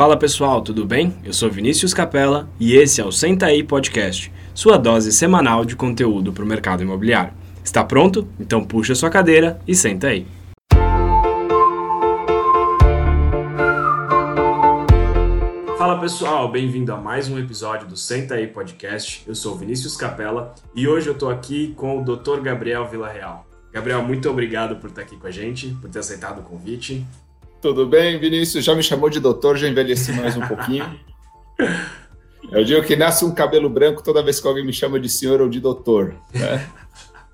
Fala pessoal, tudo bem? Eu sou Vinícius Capella e esse é o Senta aí Podcast, sua dose semanal de conteúdo para o mercado imobiliário. Está pronto? Então puxa sua cadeira e senta aí. Fala pessoal, bem-vindo a mais um episódio do Senta aí Podcast. Eu sou Vinícius Capella e hoje eu estou aqui com o Dr. Gabriel Villarreal. Gabriel, muito obrigado por estar aqui com a gente, por ter aceitado o convite. Tudo bem, Vinícius? Já me chamou de doutor, já envelheci mais um pouquinho. Eu digo que nasce um cabelo branco toda vez que alguém me chama de senhor ou de doutor. Né?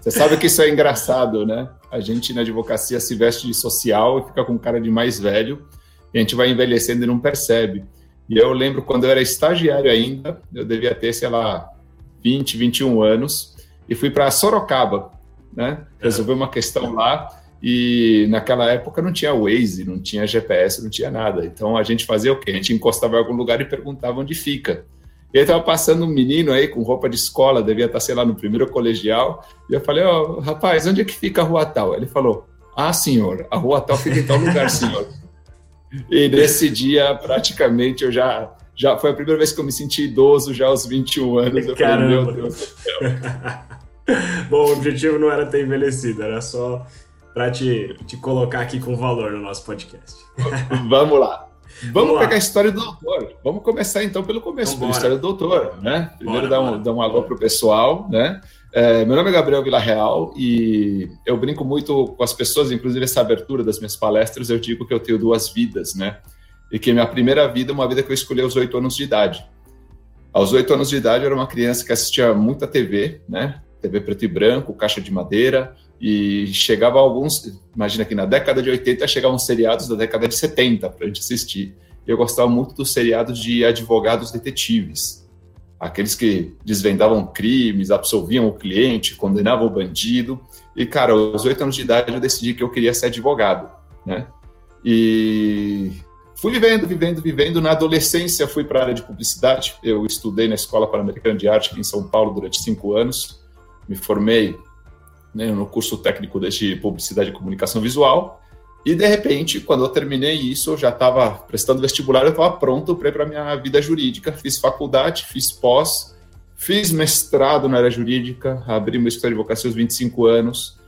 Você sabe que isso é engraçado, né? A gente na advocacia se veste de social e fica com cara de mais velho, e a gente vai envelhecendo e não percebe. E eu lembro quando eu era estagiário ainda, eu devia ter, sei lá, 20, 21 anos, e fui para Sorocaba, né? Resolver uma questão lá e naquela época não tinha Waze, não tinha GPS, não tinha nada. Então a gente fazia o quê? A gente encostava em algum lugar e perguntava onde fica. E aí estava passando um menino aí com roupa de escola, devia estar, sei lá, no primeiro colegial. E eu falei, ó, oh, rapaz, onde é que fica a rua tal? Ele falou, ah, senhor, a rua tal fica em tal lugar, senhor. e nesse dia, praticamente, eu já, já foi a primeira vez que eu me senti idoso, já aos 21 anos. Eu Caramba. falei, meu Deus do céu. Bom, o objetivo não era ter envelhecido, era só para te, te colocar aqui com valor no nosso podcast. Vamos lá. Vamos, Vamos pegar lá. a história do doutor. Vamos começar então pelo começo, então, pela história do doutor, né? Primeiro bora, dar, um, dar um alô pro pessoal, né? É, meu nome é Gabriel Villarreal e eu brinco muito com as pessoas, inclusive essa abertura das minhas palestras, eu digo que eu tenho duas vidas, né? E que minha primeira vida é uma vida que eu escolhi aos oito anos de idade. Aos oito anos de idade eu era uma criança que assistia muita TV, né? TV preto e branco, caixa de madeira, e chegava alguns, imagina que na década de 80 chegavam seriados da década de 70 para a gente assistir. Eu gostava muito dos seriados de advogados detetives, aqueles que desvendavam crimes, absolviam o cliente, condenavam o bandido. E, cara, aos oito anos de idade eu decidi que eu queria ser advogado, né? E fui vivendo, vivendo, vivendo. Na adolescência fui para a área de publicidade. Eu estudei na Escola Pan-Americana de Arte aqui em São Paulo durante cinco anos. Me formei né, no curso técnico de publicidade e comunicação visual. E de repente, quando eu terminei isso, eu já estava prestando vestibular, eu estava pronto para ir para minha vida jurídica. Fiz faculdade, fiz pós, fiz mestrado na área jurídica, abri meu escritório de advocacia aos 25 anos.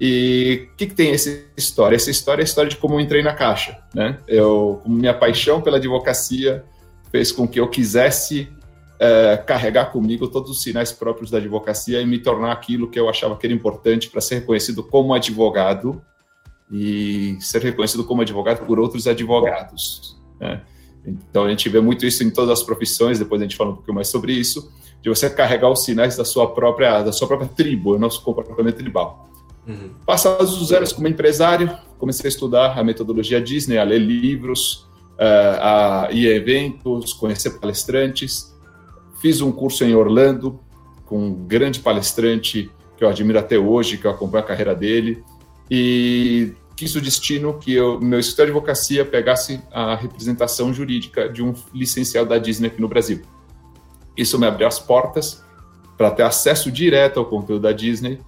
E o que, que, tem essa história? Essa história é a história de como eu entrei na Caixa. Né? Eu, minha paixão pela advocacia fez com que eu quisesse é, carregar comigo todos os sinais próprios da advocacia e me tornar aquilo que eu achava que era importante para ser reconhecido como advogado e ser reconhecido como advogado por outros advogados. Né? Então a gente vê muito isso em todas as profissões. Depois a gente fala um pouquinho mais sobre isso, de você carregar os sinais da sua própria da sua própria tribo, o nosso comportamento tribal. Uhum. Passados os anos como empresário, comecei a estudar a metodologia Disney, a ler livros, uh, a ir a eventos, conhecer palestrantes Fiz um curso em Orlando com um grande palestrante que eu admiro até hoje, que eu acompanho a carreira dele, e quis o destino que eu, meu escritório de advocacia pegasse a representação jurídica de um licenciado da Disney aqui no Brasil. Isso me abriu as portas para ter acesso direto ao conteúdo da Disney.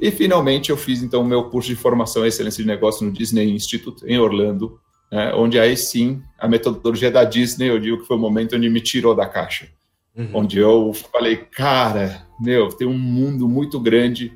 E finalmente eu fiz então o meu curso de formação em excelência de negócio no Disney Institute em Orlando, né, onde aí sim a metodologia da Disney eu digo que foi o momento onde me tirou da caixa uhum. onde eu falei, cara, meu, tem um mundo muito grande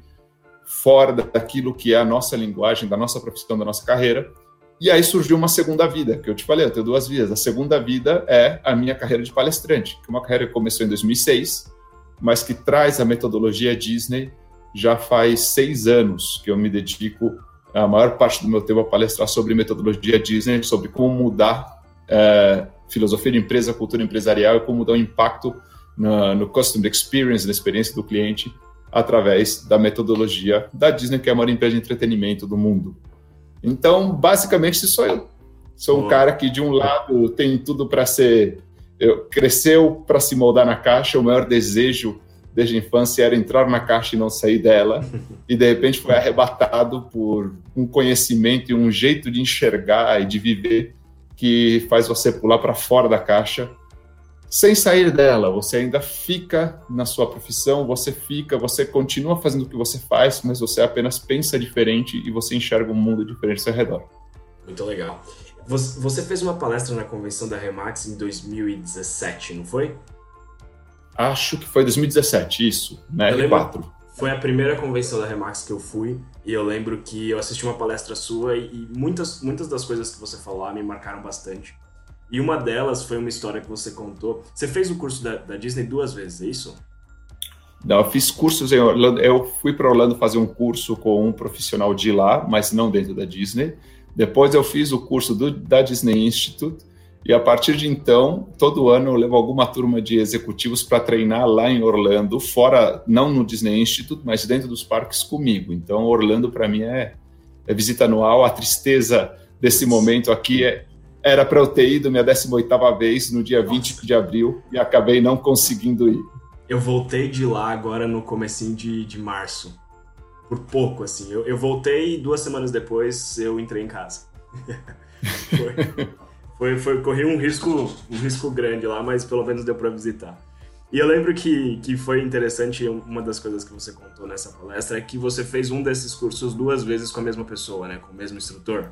fora daquilo que é a nossa linguagem, da nossa profissão, da nossa carreira. E aí surgiu uma segunda vida, que eu te falei, eu tenho duas vidas. A segunda vida é a minha carreira de palestrante, que é uma carreira que começou em 2006, mas que traz a metodologia Disney já faz seis anos que eu me dedico a maior parte do meu tempo a palestrar sobre metodologia Disney, sobre como mudar é, filosofia de empresa, cultura empresarial e como dar um impacto no, no customer experience, na experiência do cliente, através da metodologia da Disney, que é a maior empresa de entretenimento do mundo. Então, basicamente, isso sou eu. Sou um cara que, de um lado, tem tudo para ser. Eu, cresceu para se moldar na caixa, o maior desejo desde a infância era entrar na caixa e não sair dela, e de repente foi arrebatado por um conhecimento e um jeito de enxergar e de viver que faz você pular para fora da caixa sem sair dela. Você ainda fica na sua profissão, você fica, você continua fazendo o que você faz, mas você apenas pensa diferente e você enxerga um mundo diferente ao seu redor. Muito legal. Você fez uma palestra na convenção da Remax em 2017, não foi? Acho que foi 2017, isso, né? R4. Foi a primeira convenção da Remax que eu fui e eu lembro que eu assisti uma palestra sua e, muitas, muitas das coisas que você falou me marcaram bastante. E uma delas foi uma história que você contou. Você fez o curso da, da Disney duas vezes, é isso? Não, eu fiz cursos em Orlando. Eu fui para Orlando fazer um curso com um profissional de lá, mas não dentro da Disney. Depois eu fiz o curso do, da Disney Institute. E a partir de então, todo ano eu levo alguma turma de executivos para treinar lá em Orlando, fora, não no Disney Institute, mas dentro dos parques comigo. Então, Orlando para mim é, é visita anual. A tristeza desse momento aqui é, era para eu ter ido minha 18ª vez no dia Nossa. 20 de abril e acabei não conseguindo ir. Eu voltei de lá agora no comecinho de, de março. Por pouco, assim. Eu, eu voltei e duas semanas depois eu entrei em casa. foi, foi, foi, corri um risco, um risco grande lá, mas pelo menos deu para visitar. E eu lembro que, que foi interessante, uma das coisas que você contou nessa palestra é que você fez um desses cursos duas vezes com a mesma pessoa, né? Com o mesmo instrutor.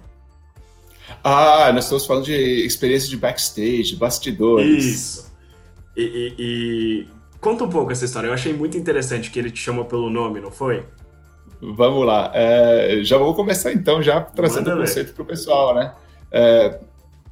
Ah, nós estamos falando de experiência de backstage, bastidores. Isso. E, e, e, conta um pouco essa história. Eu achei muito interessante que ele te chamou pelo nome, não foi? Vamos lá. É, já vou começar então, já trazendo o conceito para o pessoal, né? É,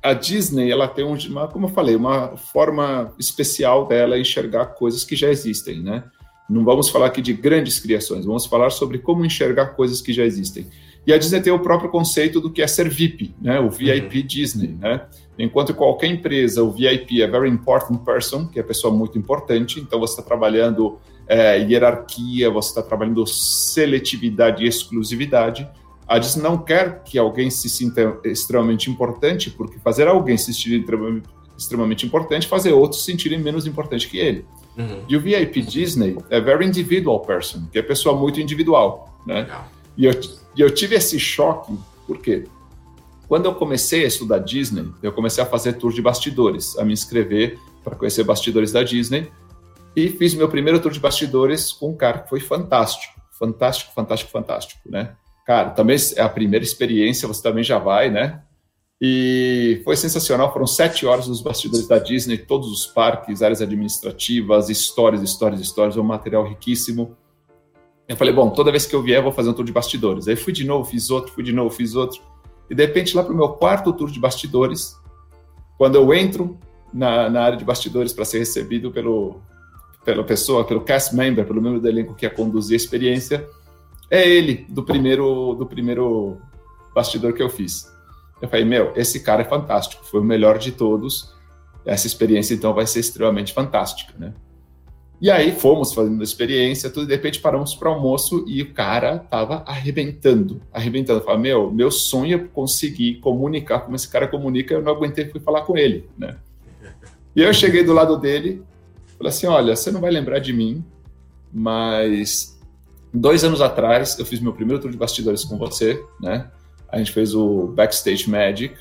a Disney, ela tem uma, como eu falei, uma forma especial dela enxergar coisas que já existem, né? Não vamos falar aqui de grandes criações, vamos falar sobre como enxergar coisas que já existem. E a Disney tem o próprio conceito do que é ser VIP, né? o VIP uhum. Disney. Né? Enquanto qualquer empresa, o VIP é Very Important Person, que é pessoa muito importante, então você está trabalhando é, hierarquia, você está trabalhando seletividade e exclusividade. A Disney não quer que alguém se sinta extremamente importante, porque fazer alguém se sentir extremamente importante, fazer outros se sentirem menos importante que ele. Uhum. E o VIP Disney é Very Individual Person, que é pessoa muito individual. Né? Legal. E eu, eu tive esse choque, por quê? Quando eu comecei a estudar Disney, eu comecei a fazer tour de bastidores, a me inscrever para conhecer bastidores da Disney, e fiz meu primeiro tour de bastidores com um cara que foi fantástico, fantástico, fantástico, fantástico, né? Cara, também é a primeira experiência, você também já vai, né? E foi sensacional, foram sete horas nos bastidores da Disney, todos os parques, áreas administrativas, histórias, histórias, histórias, um material riquíssimo. Eu falei, bom, toda vez que eu vier, vou fazer um tour de bastidores. Aí fui de novo, fiz outro, fui de novo, fiz outro. E de repente, lá para o meu quarto tour de bastidores, quando eu entro na, na área de bastidores para ser recebido pelo, pela pessoa, pelo cast member, pelo membro do elenco que ia conduzir a experiência, é ele, do primeiro, do primeiro bastidor que eu fiz. Eu falei, meu, esse cara é fantástico, foi o melhor de todos. Essa experiência, então, vai ser extremamente fantástica, né? E aí fomos fazendo a experiência, tudo, de repente paramos para almoço e o cara tava arrebentando, arrebentando. Falei, meu, meu sonho é conseguir comunicar como esse cara comunica, eu não aguentei, fui falar com ele, né? E eu cheguei do lado dele, falei assim, olha, você não vai lembrar de mim, mas dois anos atrás eu fiz meu primeiro tour de bastidores com você, né? A gente fez o Backstage Magic,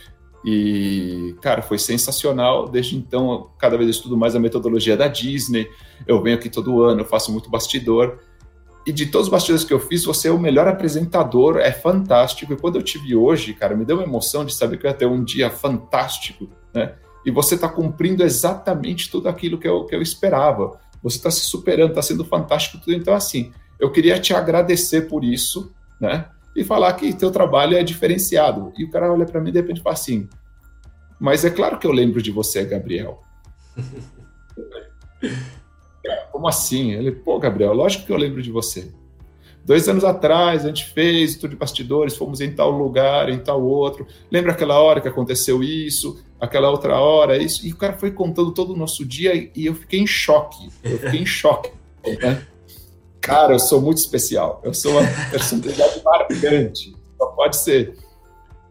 e, cara, foi sensacional. Desde então, cada vez estudo mais a metodologia da Disney. Eu venho aqui todo ano, eu faço muito bastidor. E de todos os bastidores que eu fiz, você é o melhor apresentador, é fantástico. E quando eu tive hoje, cara, me deu uma emoção de saber que eu ia ter um dia fantástico, né? E você está cumprindo exatamente tudo aquilo que eu, que eu esperava. Você está se superando, está sendo fantástico tudo. Então, assim, eu queria te agradecer por isso, né? e falar que teu trabalho é diferenciado. E o cara olha para mim e de repente fala assim: Mas é claro que eu lembro de você, Gabriel. Como assim? Ele, pô, Gabriel, lógico que eu lembro de você. Dois anos atrás, a gente fez tudo de bastidores, fomos em tal lugar, em tal outro. Lembra aquela hora que aconteceu isso, aquela outra hora, isso? E o cara foi contando todo o nosso dia e eu fiquei em choque. Eu fiquei em choque. Né? Cara, eu sou muito especial. Eu sou uma personalidade marcante. Só pode ser.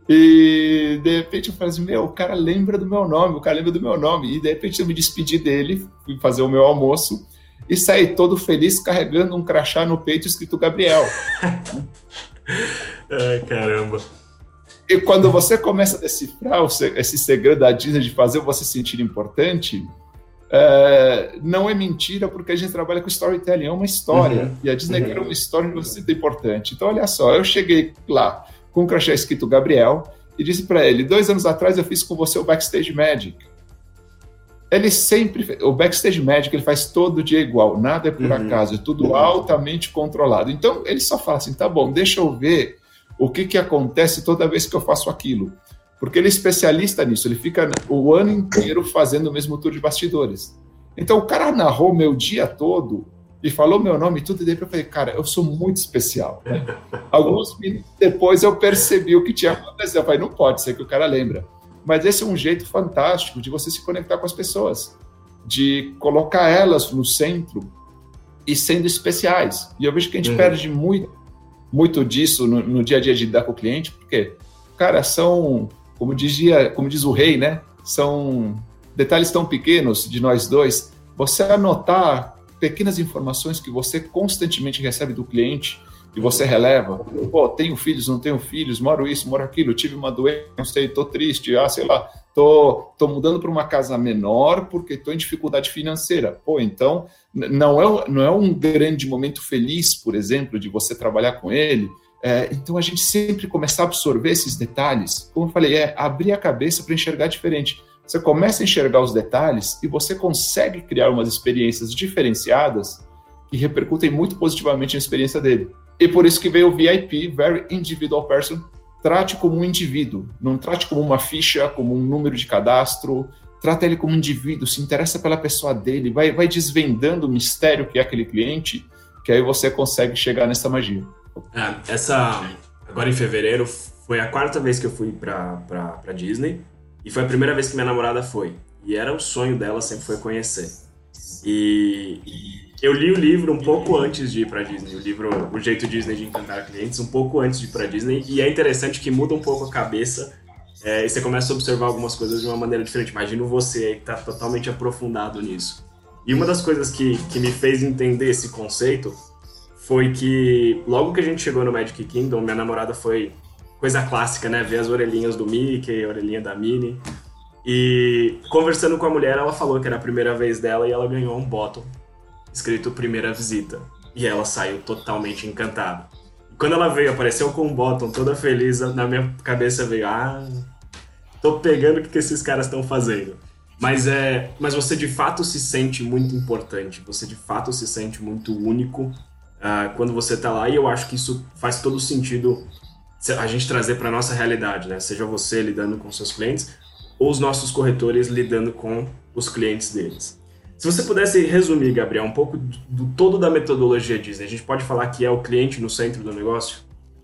E de repente eu falei assim: Meu, o cara lembra do meu nome, o cara lembra do meu nome. E de repente eu me despedi dele, fui fazer o meu almoço e saí todo feliz carregando um crachá no peito escrito Gabriel. Ai, caramba. E quando você começa a decifrar esse segredo da Disney de fazer você se sentir importante, é, não é mentira, porque a gente trabalha com storytelling, é uma história. Uhum. E a Disney uhum. quer uma história que você importante. Então, olha só, eu cheguei lá com o crachá escrito Gabriel, e disse para ele: dois anos atrás eu fiz com você o Backstage Magic. Ele sempre. O Backstage Magic ele faz todo dia igual, nada é por uhum. acaso, é tudo uhum. altamente controlado. Então ele só fala assim: tá bom, deixa eu ver o que, que acontece toda vez que eu faço aquilo. Porque ele é especialista nisso, ele fica o ano inteiro fazendo o mesmo tour de bastidores. Então o cara narrou meu dia todo e falou meu nome e tudo, e daí eu falei, cara, eu sou muito especial. Alguns minutos depois eu percebi o que tinha acontecido. Eu falei, não pode ser que o cara lembra. Mas esse é um jeito fantástico de você se conectar com as pessoas, de colocar elas no centro e sendo especiais. E eu vejo que a gente uhum. perde muito, muito disso no, no, dia a dia de lidar com o cliente, porque, cara, são como dizia, como diz o rei, né? São detalhes tão pequenos de nós dois. Você anotar pequenas informações que você constantemente recebe do cliente e você releva. Pô, tenho filhos, não tenho filhos, moro isso, moro aquilo, tive uma doença, não sei, tô triste, ah, sei lá, tô, tô mudando para uma casa menor porque tô em dificuldade financeira. Pô, então não é, não é um grande momento feliz, por exemplo, de você trabalhar com ele, é, então a gente sempre começar a absorver esses detalhes, como eu falei, é abrir a cabeça para enxergar diferente. Você começa a enxergar os detalhes e você consegue criar umas experiências diferenciadas que repercutem muito positivamente na experiência dele. E por isso que veio o VIP, Very Individual Person, trate como um indivíduo, não trate como uma ficha, como um número de cadastro, trata ele como um indivíduo, se interessa pela pessoa dele, vai, vai desvendando o mistério que é aquele cliente, que aí você consegue chegar nessa magia. É, essa. Agora em fevereiro foi a quarta vez que eu fui pra, pra, pra Disney. E foi a primeira vez que minha namorada foi. E era o sonho dela, sempre foi conhecer. E, eu li o livro um pouco antes de ir pra Disney. O livro O Jeito Disney de Encantar Clientes, um pouco antes de ir pra Disney. E é interessante que muda um pouco a cabeça. É, e você começa a observar algumas coisas de uma maneira diferente. Imagino você aí que tá totalmente aprofundado nisso. E uma das coisas que, que me fez entender esse conceito foi que logo que a gente chegou no Magic Kingdom, minha namorada foi coisa clássica, né? Ver as orelhinhas do Mickey, a orelhinha da Minnie. E conversando com a mulher, ela falou que era a primeira vez dela e ela ganhou um bottom escrito primeira visita. E ela saiu totalmente encantada. E quando ela veio, apareceu com um bottom toda feliz, na minha cabeça veio, ah, tô pegando o que, que esses caras estão fazendo. Mas é, mas você de fato se sente muito importante, você de fato se sente muito único uh, quando você está lá, e eu acho que isso faz todo sentido a gente trazer para nossa realidade, né? Seja você lidando com seus clientes ou os nossos corretores lidando com os clientes deles. Se você pudesse resumir, Gabriel, um pouco do todo da metodologia Disney, a gente pode falar que é o cliente no centro do negócio?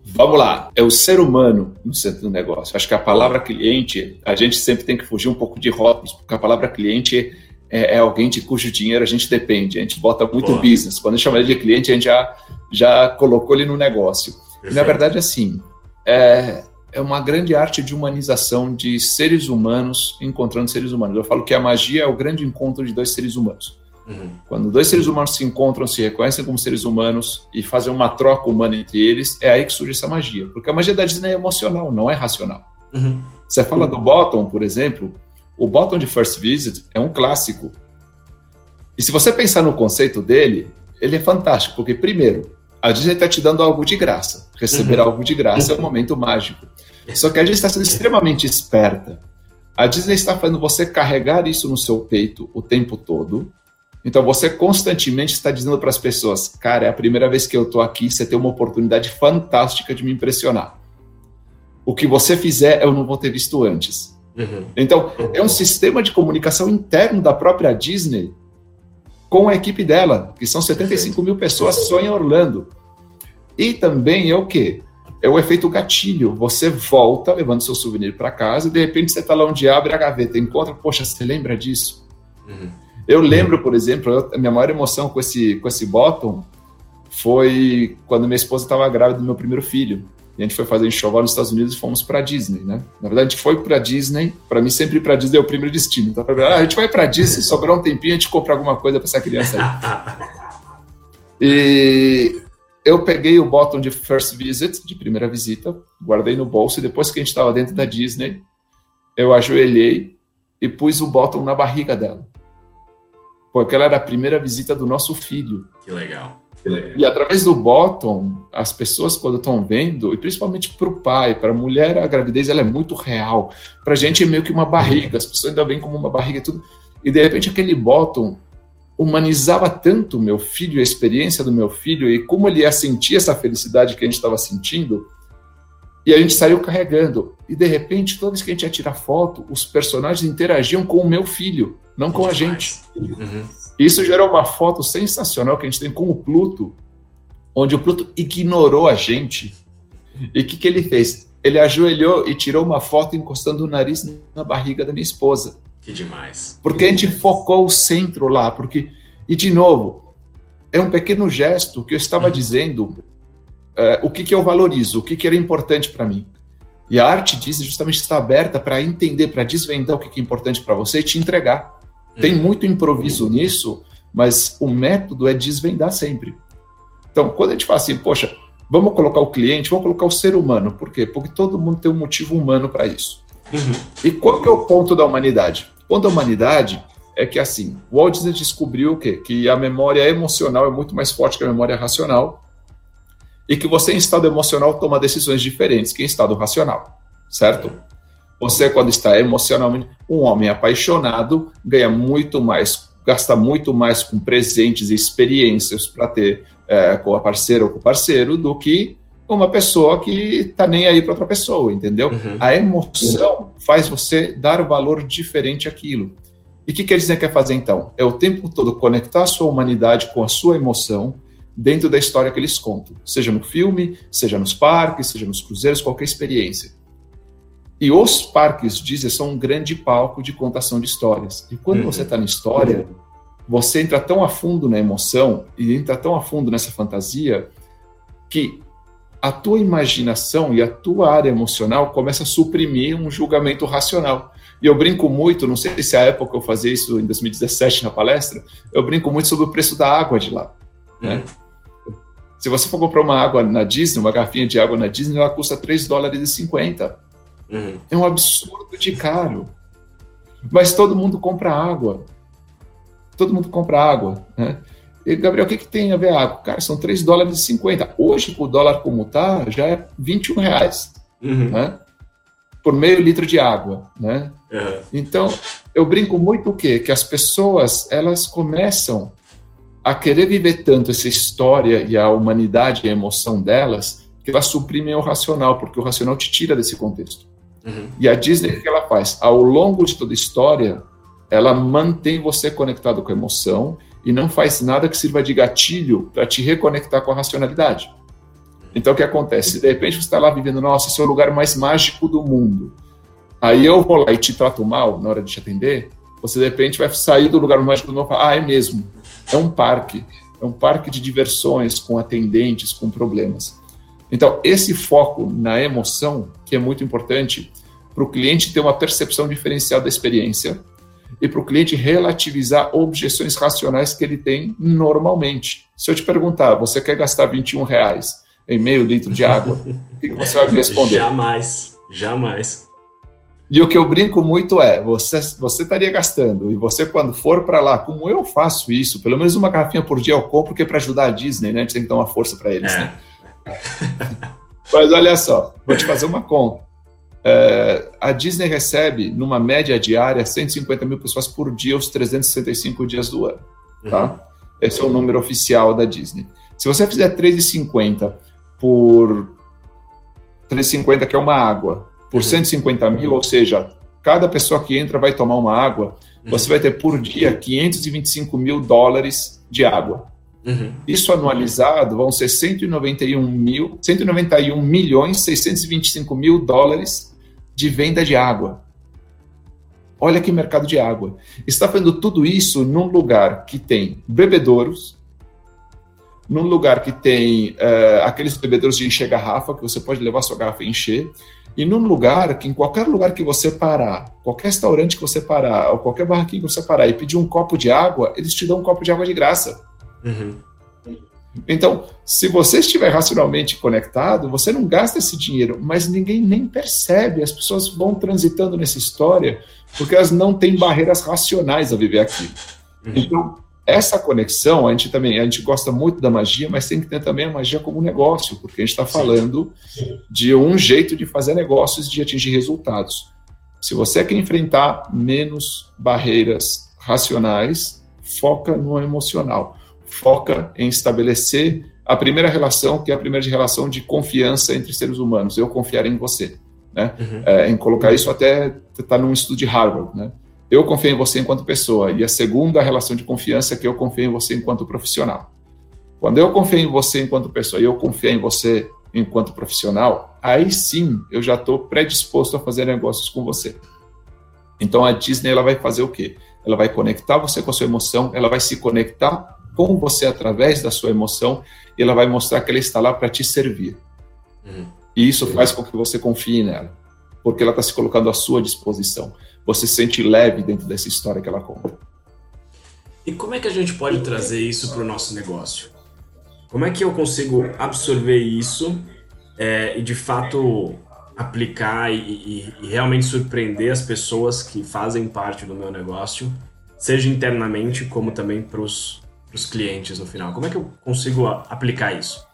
Vamos lá, é o ser humano no centro do negócio. Acho que a palavra cliente, a gente sempre tem que fugir um pouco de rótulos, porque a palavra cliente é, é, alguém de cujo dinheiro a gente depende. A gente bota muito Boa. business. Quando a gente chama ele de cliente, a gente já, já colocou ele no negócio. E, na verdade, assim, é, é uma grande arte de humanização de seres humanos encontrando seres humanos. Eu falo que a magia é o grande encontro de dois seres humanos. Uhum. Quando dois seres humanos se encontram, se reconhecem como seres humanos e fazem uma troca humana entre eles, é aí que surge essa magia. Porque a magia da Disney é emocional, não é racional. Uhum. Você fala do Bottom, por exemplo, o Bottom de First Visit é um clássico. E se você pensar no conceito dele, ele é fantástico, porque, primeiro, a Disney está te dando algo de graça. Receber uhum. algo de graça é um momento mágico. Só que a Disney está sendo extremamente esperta. A Disney está fazendo você carregar isso no seu peito o tempo todo. Então você constantemente está dizendo para as pessoas: cara, é a primeira vez que eu estou aqui, você tem uma oportunidade fantástica de me impressionar. O que você fizer, eu não vou ter visto antes. Uhum. Então, é um sistema de comunicação interno da própria Disney com a equipe dela, que são 75 mil pessoas só em Orlando. E também é o quê? É o efeito gatilho. Você volta levando seu souvenir para casa e de repente você está lá onde abre a gaveta, encontra, poxa, você lembra disso? Uhum. Eu lembro, por exemplo, eu, a minha maior emoção com esse, com esse bottom foi quando minha esposa estava grávida do meu primeiro filho. E a gente foi fazer enxoval nos Estados Unidos e fomos para Disney, né? Na verdade, a gente foi para Disney. Para mim, sempre para Disney é o primeiro destino. Então, ah, a gente vai para Disney, sobrar um tempinho, a gente compra alguma coisa para essa criança aí. e eu peguei o bottom de first visit, de primeira visita, guardei no bolso e depois que a gente estava dentro da Disney, eu ajoelhei e pus o bottom na barriga dela. porque ela era a primeira visita do nosso filho. Que legal. E através do bottom, as pessoas quando estão vendo, e principalmente para o pai, para a mulher, a gravidez ela é muito real. Para a gente é meio que uma barriga, as pessoas ainda veem como uma barriga e tudo. E de repente aquele bottom humanizava tanto o meu filho, a experiência do meu filho e como ele ia sentir essa felicidade que a gente estava sentindo. E a gente saiu carregando. E de repente, toda vez que a gente ia tirar foto, os personagens interagiam com o meu filho, não com a gente. Uhum. Isso gerou uma foto sensacional que a gente tem com o Pluto, onde o Pluto ignorou a gente. E o que, que ele fez? Ele ajoelhou e tirou uma foto encostando o nariz na barriga da minha esposa. Que demais. Porque a gente focou o centro lá, porque e de novo é um pequeno gesto que eu estava uhum. dizendo é, o que, que eu valorizo, o que, que era importante para mim. E a arte diz justamente está aberta para entender, para desvendar o que, que é importante para você e te entregar. Tem muito improviso nisso, mas o método é desvendar sempre. Então, quando a gente fala assim, poxa, vamos colocar o cliente, vamos colocar o ser humano. Por quê? Porque todo mundo tem um motivo humano para isso. Uhum. E qual que é o ponto da humanidade? O ponto da humanidade é que, assim, o Walt Disney descobriu o quê? Que a memória emocional é muito mais forte que a memória racional e que você, em estado emocional, toma decisões diferentes que em estado racional, certo? Você, quando está emocionalmente, um homem apaixonado ganha muito mais, gasta muito mais com presentes e experiências para ter é, com a parceira ou com o parceiro do que uma pessoa que está nem aí para outra pessoa, entendeu? Uhum. A emoção faz você dar valor diferente àquilo. E o que, que eles quer fazer então? É o tempo todo conectar a sua humanidade com a sua emoção dentro da história que eles contam, seja no filme, seja nos parques, seja nos cruzeiros, qualquer experiência. E os parques Disney são um grande palco de contação de histórias. E quando uhum. você está na história, você entra tão a fundo na emoção e entra tão a fundo nessa fantasia que a tua imaginação e a tua área emocional começa a suprimir um julgamento racional. E eu brinco muito, não sei se é a época eu fazia isso em 2017 na palestra, eu brinco muito sobre o preço da água de lá. Né? Uhum. Se você for comprar uma água na Disney, uma garrafinha de água na Disney, ela custa 3 dólares e 50. Uhum. É um absurdo de caro. Mas todo mundo compra água. Todo mundo compra água. Né? E, Gabriel, o que, que tem a ver a água? Cara, são 3 dólares e 50. Hoje, o dólar como está, já é 21 reais. Uhum. Né? Por meio litro de água. Né? Uhum. Então, eu brinco muito o quê? Que as pessoas, elas começam a querer viver tanto essa história e a humanidade e a emoção delas, que elas suprimem o racional, porque o racional te tira desse contexto. Uhum. E a Disney, o que ela faz? Ao longo de toda a história, ela mantém você conectado com a emoção e não faz nada que sirva de gatilho para te reconectar com a racionalidade. Então, o que acontece? De repente, você está lá vivendo, nossa, esse é o lugar mais mágico do mundo. Aí eu vou lá e te trato mal na hora de te atender, você de repente vai sair do lugar mágico do mundo e falar, ah, é mesmo, é um parque. É um parque de diversões com atendentes, com problemas. Então, esse foco na emoção, que é muito importante para o cliente ter uma percepção diferenciada da experiência e para o cliente relativizar objeções racionais que ele tem normalmente. Se eu te perguntar, você quer gastar 21 reais em meio litro de água, o que você vai me responder? Jamais, jamais. E o que eu brinco muito é, você, você estaria gastando, e você quando for para lá, como eu faço isso, pelo menos uma garrafinha por dia eu compro, porque é para ajudar a Disney, né? A gente tem que dar uma força para eles, é. né? Mas olha só, vou te fazer uma conta. É, a Disney recebe, numa média diária, 150 mil pessoas por dia, os 365 dias do ano. Tá? Uhum. Esse é o número oficial da Disney. Se você fizer 3,50 por 3,50, que é uma água, por uhum. 150 mil, ou seja, cada pessoa que entra vai tomar uma água, uhum. você vai ter por dia 525 mil dólares de água. Uhum. Isso anualizado vão ser 191, mil, 191 milhões 625 mil dólares de venda de água. Olha que mercado de água. Está fazendo tudo isso num lugar que tem bebedouros, num lugar que tem uh, aqueles bebedouros de encher garrafa, que você pode levar sua garrafa e encher, e num lugar que, em qualquer lugar que você parar, qualquer restaurante que você parar, ou qualquer barraquinho que você parar e pedir um copo de água, eles te dão um copo de água de graça. Uhum. Então, se você estiver racionalmente conectado, você não gasta esse dinheiro, mas ninguém nem percebe. As pessoas vão transitando nessa história porque elas não têm barreiras racionais a viver aqui. Uhum. Então, essa conexão, a gente também, a gente gosta muito da magia, mas tem que ter também a magia como negócio, porque a gente está falando de um jeito de fazer negócios, de atingir resultados. Se você quer enfrentar menos barreiras racionais, foca no emocional, foca em estabelecer a primeira relação, que é a primeira relação de confiança entre seres humanos. Eu confiar em você, né? Uhum. É, em colocar isso até está num estudo de Harvard, né? eu confio em você enquanto pessoa. E a segunda relação de confiança é que eu confio em você enquanto profissional. Quando eu confio em você enquanto pessoa e eu confio em você enquanto profissional, aí sim eu já estou predisposto a fazer negócios com você. Então a Disney ela vai fazer o quê? Ela vai conectar você com a sua emoção, ela vai se conectar com você através da sua emoção e ela vai mostrar que ela está lá para te servir. Uhum. E isso faz com que você confie nela, porque ela está se colocando à sua disposição você se sente leve dentro dessa história que ela conta. E como é que a gente pode trazer isso para o nosso negócio? Como é que eu consigo absorver isso é, e de fato aplicar e, e, e, realmente surpreender as pessoas que fazem parte do meu negócio, seja internamente como também para os clientes no final? Como é que eu consigo aplicar isso?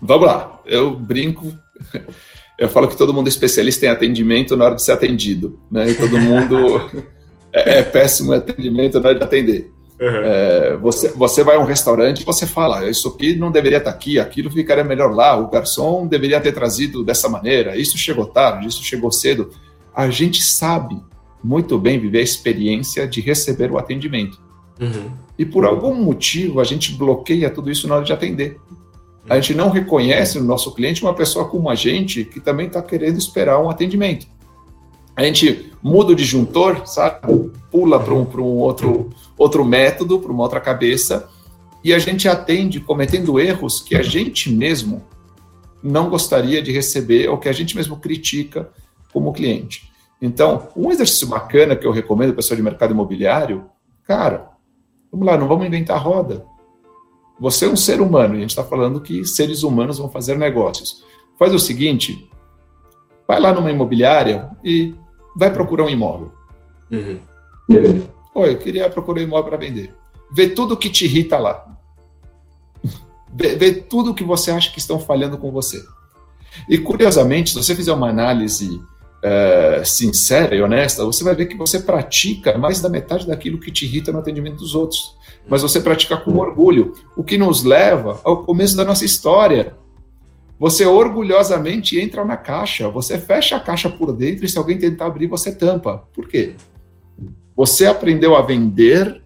Vamos lá, eu brinco eu falo que todo mundo é especialista em atendimento na hora de ser atendido, né? E todo mundo é, é, péssimo em atendimento na hora de atender. Uhum. É, você, você vai a um restaurante e você fala, isso aqui não deveria estar aqui, aquilo ficaria melhor lá, o garçom deveria ter trazido dessa maneira, isso chegou tarde, isso chegou cedo. A gente sabe muito bem viver a experiência de receber o atendimento. Uhum. E por algum motivo a gente bloqueia tudo isso na hora de atender. A gente não reconhece no nosso cliente uma pessoa como a gente que também está querendo esperar um atendimento. A gente muda o disjuntor, sabe? Pula para um, um outro, outro método, para uma outra cabeça, e a gente atende cometendo erros que a gente mesmo não gostaria de receber ou que a gente mesmo critica como cliente. Então, um exercício bacana que eu recomendo para pessoa de mercado imobiliário, cara, vamos lá, não vamos inventar roda. Você é um ser humano, e a gente está falando que seres humanos vão fazer negócios. Faz o seguinte: vai lá numa imobiliária e vai procurar um imóvel. Uhum. Oi, eu queria procurar um imóvel para vender. Vê tudo que te irrita lá. Vê, vê tudo que você acha que estão falhando com você. E curiosamente, se você fizer uma análise é, sincera e honesta, você vai ver que você pratica mais da metade daquilo que te irrita no atendimento dos outros. Mas você pratica com orgulho, o que nos leva ao começo da nossa história. Você orgulhosamente entra na caixa, você fecha a caixa por dentro e se alguém tentar abrir, você tampa. Por quê? Você aprendeu a vender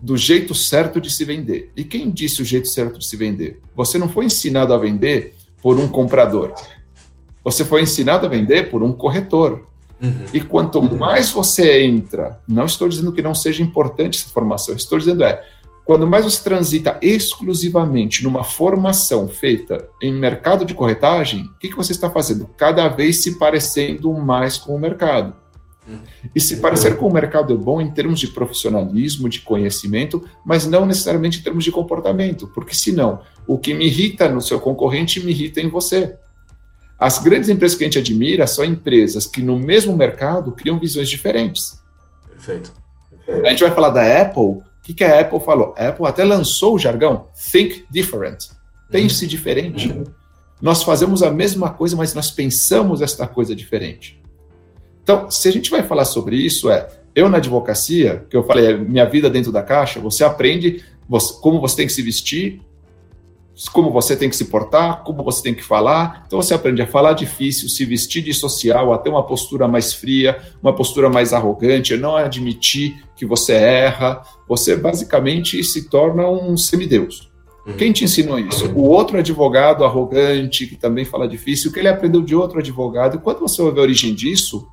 do jeito certo de se vender. E quem disse o jeito certo de se vender? Você não foi ensinado a vender por um comprador. Você foi ensinado a vender por um corretor. Uhum. E quanto mais você entra, não estou dizendo que não seja importante essa formação, estou dizendo é, quando mais você transita exclusivamente numa formação feita em mercado de corretagem, o que, que você está fazendo? Cada vez se parecendo mais com o mercado. Uhum. E se parecer com o mercado é bom em termos de profissionalismo, de conhecimento, mas não necessariamente em termos de comportamento, porque senão o que me irrita no seu concorrente me irrita em você. As grandes empresas que a gente admira são empresas que no mesmo mercado criam visões diferentes. Perfeito. A gente vai falar da Apple. O que, que a Apple falou? A Apple até lançou o jargão Think Different. Pense uhum. diferente. Uhum. Nós fazemos a mesma coisa, mas nós pensamos esta coisa diferente. Então, se a gente vai falar sobre isso, é eu na advocacia, que eu falei, é minha vida dentro da caixa, você aprende você, como você tem que se vestir, como você tem que se portar, como você tem que falar. Então você aprende a falar difícil, se vestir de social, a ter uma postura mais fria, uma postura mais arrogante, a não admitir que você erra. Você basicamente se torna um semideus. Uhum. Quem te ensinou isso? O outro advogado arrogante, que também fala difícil, que ele aprendeu de outro advogado. E quando você ver a origem disso,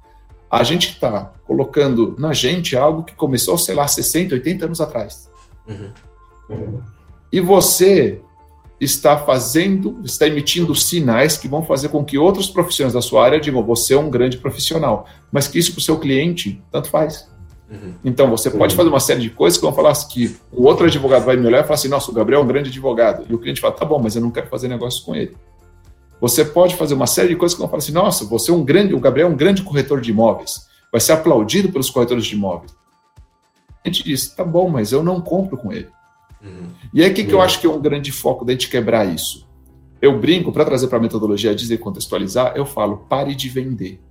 a gente está colocando na gente algo que começou, sei lá, 60, 80 anos atrás. Uhum. Uhum. E você está fazendo, está emitindo sinais que vão fazer com que outros profissionais da sua área digam: você é um grande profissional, mas que isso para o seu cliente tanto faz. Uhum. Então você pode fazer uma série de coisas que vão falar que o outro advogado vai me olhar e falar assim: nossa, o Gabriel é um grande advogado. E o cliente fala: tá bom, mas eu não quero fazer negócio com ele. Você pode fazer uma série de coisas que vão falar assim: nossa, você é um grande, o Gabriel é um grande corretor de imóveis. Vai ser aplaudido pelos corretores de imóveis. diz: tá bom, mas eu não compro com ele. Uhum. E aí, o que, que eu acho que é um grande foco da gente quebrar isso? Eu brinco, para trazer para a metodologia dizer contextualizar, eu falo: pare de vender.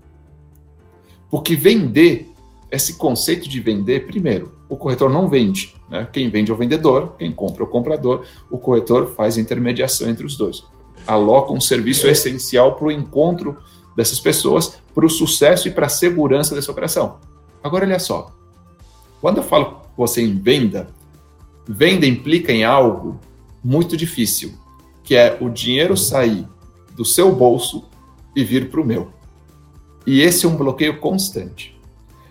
Porque vender, esse conceito de vender, primeiro, o corretor não vende. Né? Quem vende é o vendedor, quem compra é o comprador, o corretor faz intermediação entre os dois. Aloca um serviço essencial para o encontro dessas pessoas, para o sucesso e para a segurança dessa operação. Agora, olha só. Quando eu falo você em venda, venda implica em algo muito difícil, que é o dinheiro sair do seu bolso e vir para o meu. E esse é um bloqueio constante.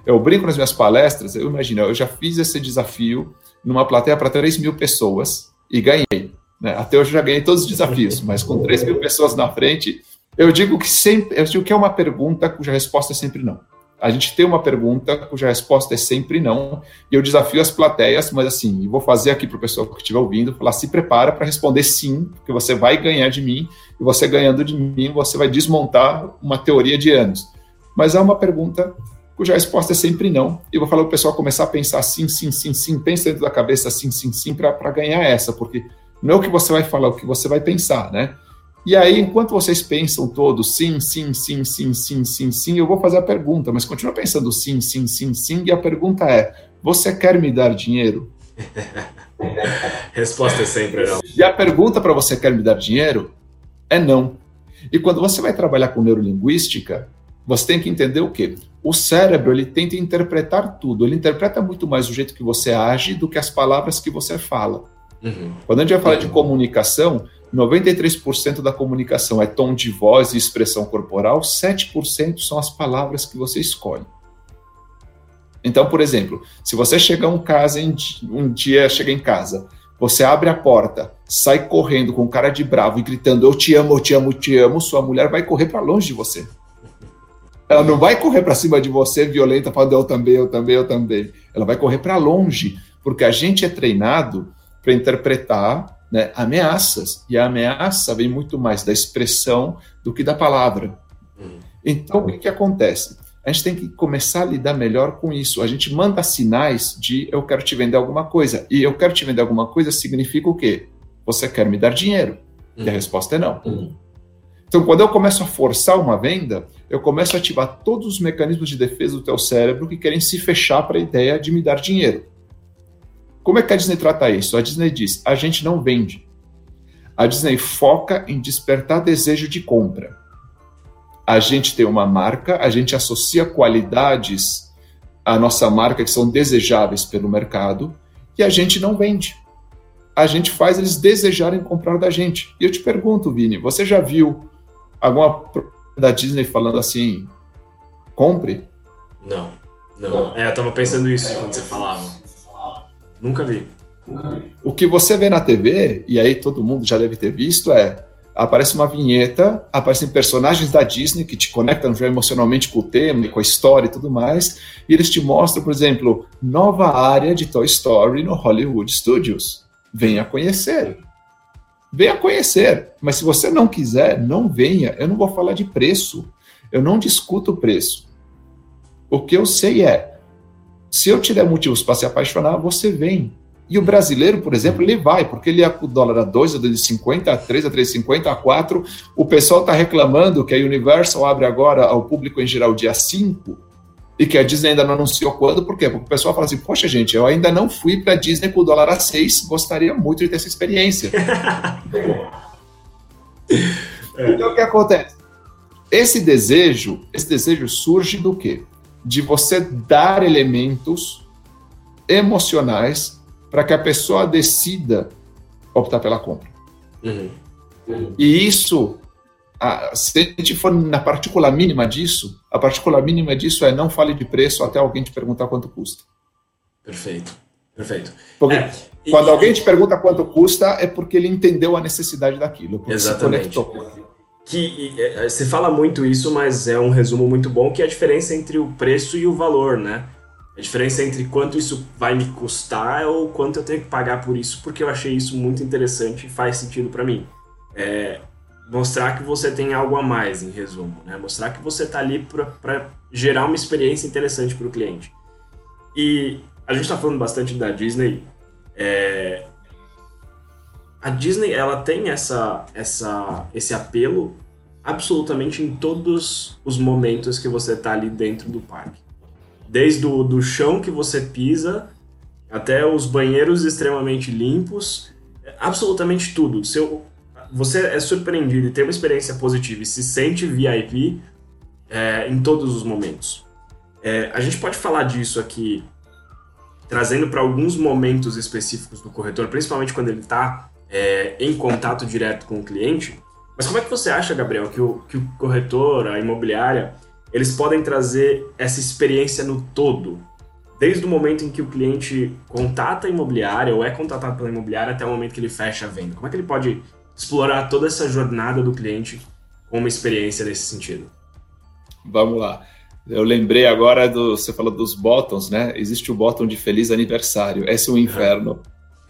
Eu brinco nas minhas palestras, eu imagino, eu já fiz esse desafio numa plateia para 3 mil pessoas e ganhei. Né? Até hoje eu já ganhei todos os desafios, mas com 3 mil pessoas na frente, eu digo que sempre, eu digo que é uma pergunta cuja resposta é sempre não. A gente tem uma pergunta cuja resposta é sempre não, e eu desafio as plateias, mas assim, vou fazer aqui para o pessoal que estiver ouvindo, falar, se prepara para responder sim, porque você vai ganhar de mim, e você ganhando de mim, você vai desmontar uma teoria de anos. Mas é uma pergunta cuja resposta é sempre não, e vou falar para o pessoal começar a pensar sim, sim, sim, sim, pensa dentro da cabeça sim, sim, sim, para ganhar essa, porque não é o que você vai falar, é o que você vai pensar, né? E aí, enquanto vocês pensam todos sim, sim, sim, sim, sim, sim, sim, eu vou fazer a pergunta, mas continua pensando sim, sim, sim, sim, e a pergunta é: você quer me dar dinheiro? Resposta é sempre não. E a pergunta para você quer me dar dinheiro é não. E quando você vai trabalhar com neurolinguística, você tem que entender o quê? O cérebro ele tenta interpretar tudo. Ele interpreta muito mais o jeito que você age do que as palavras que você fala. Uhum. Quando a gente vai falar uhum. de comunicação, 93% da comunicação é tom de voz e expressão corporal, 7% são as palavras que você escolhe. Então, por exemplo, se você chega um, casa em, um dia chega em casa, você abre a porta, sai correndo com cara de bravo e gritando eu te amo, eu te amo, eu te amo, sua mulher vai correr para longe de você. Ela não vai correr para cima de você violenta, falando eu também, eu também, eu também. Ela vai correr para longe, porque a gente é treinado para interpretar né, ameaças. E a ameaça vem muito mais da expressão do que da palavra. Hum. Então, o que, que acontece? A gente tem que começar a lidar melhor com isso. A gente manda sinais de eu quero te vender alguma coisa. E eu quero te vender alguma coisa significa o quê? Você quer me dar dinheiro? E a hum. resposta é não. Uhum. Então, quando eu começo a forçar uma venda, eu começo a ativar todos os mecanismos de defesa do teu cérebro que querem se fechar para a ideia de me dar dinheiro. Como é que a Disney trata isso? A Disney diz: a gente não vende. A Disney foca em despertar desejo de compra. A gente tem uma marca, a gente associa qualidades à nossa marca que são desejáveis pelo mercado e a gente não vende. A gente faz eles desejarem comprar da gente. E eu te pergunto, Vini, você já viu alguma da Disney falando assim: compre? Não, não. É, eu tava pensando isso quando você falava. Nunca vi. O que você vê na TV, e aí todo mundo já deve ter visto, é aparece uma vinheta, aparecem personagens da Disney que te conectam já emocionalmente com o tema, com a história e tudo mais, e eles te mostram, por exemplo, nova área de Toy Story no Hollywood Studios. Venha conhecer. Venha conhecer. Mas se você não quiser, não venha. Eu não vou falar de preço. Eu não discuto o preço. O que eu sei é, se eu te der motivos para se apaixonar, você vem. E o brasileiro, por exemplo, ele vai, porque ele é o dólar a 2, a 2,50, a 3, a 3,50, a 4. O pessoal está reclamando que a Universal abre agora ao público em geral dia 5 e que a Disney ainda não anunciou quando, por quê? Porque o pessoal fala assim, poxa gente, eu ainda não fui para a Disney com o dólar a 6, gostaria muito de ter essa experiência. então o que acontece? Esse desejo, esse desejo surge do quê? De você dar elementos emocionais para que a pessoa decida optar pela compra. Uhum. Uhum. E isso, a, se a gente for na partícula mínima disso, a partícula mínima disso é não fale de preço até alguém te perguntar quanto custa. Perfeito, perfeito. Porque é, quando e, alguém te pergunta quanto custa, é porque ele entendeu a necessidade daquilo. Exatamente que é, você fala muito isso, mas é um resumo muito bom que é a diferença entre o preço e o valor, né? A diferença entre quanto isso vai me custar ou quanto eu tenho que pagar por isso, porque eu achei isso muito interessante e faz sentido para mim. É mostrar que você tem algo a mais, em resumo, né? Mostrar que você está ali para gerar uma experiência interessante para o cliente. E a gente está falando bastante da Disney. É, a Disney ela tem essa, essa, esse apelo absolutamente em todos os momentos que você está ali dentro do parque. Desde o do chão que você pisa até os banheiros extremamente limpos, absolutamente tudo. Seu, você é surpreendido e tem uma experiência positiva e se sente VIP é, em todos os momentos. É, a gente pode falar disso aqui, trazendo para alguns momentos específicos do corretor, principalmente quando ele está é, em contato direto com o cliente. Mas como é que você acha, Gabriel, que o, que o corretor, a imobiliária, eles podem trazer essa experiência no todo? Desde o momento em que o cliente contata a imobiliária ou é contatado pela imobiliária até o momento que ele fecha a venda. Como é que ele pode explorar toda essa jornada do cliente com uma experiência nesse sentido? Vamos lá. Eu lembrei agora do. Você falou dos bottoms, né? Existe o bottom de feliz aniversário. Esse é o inferno.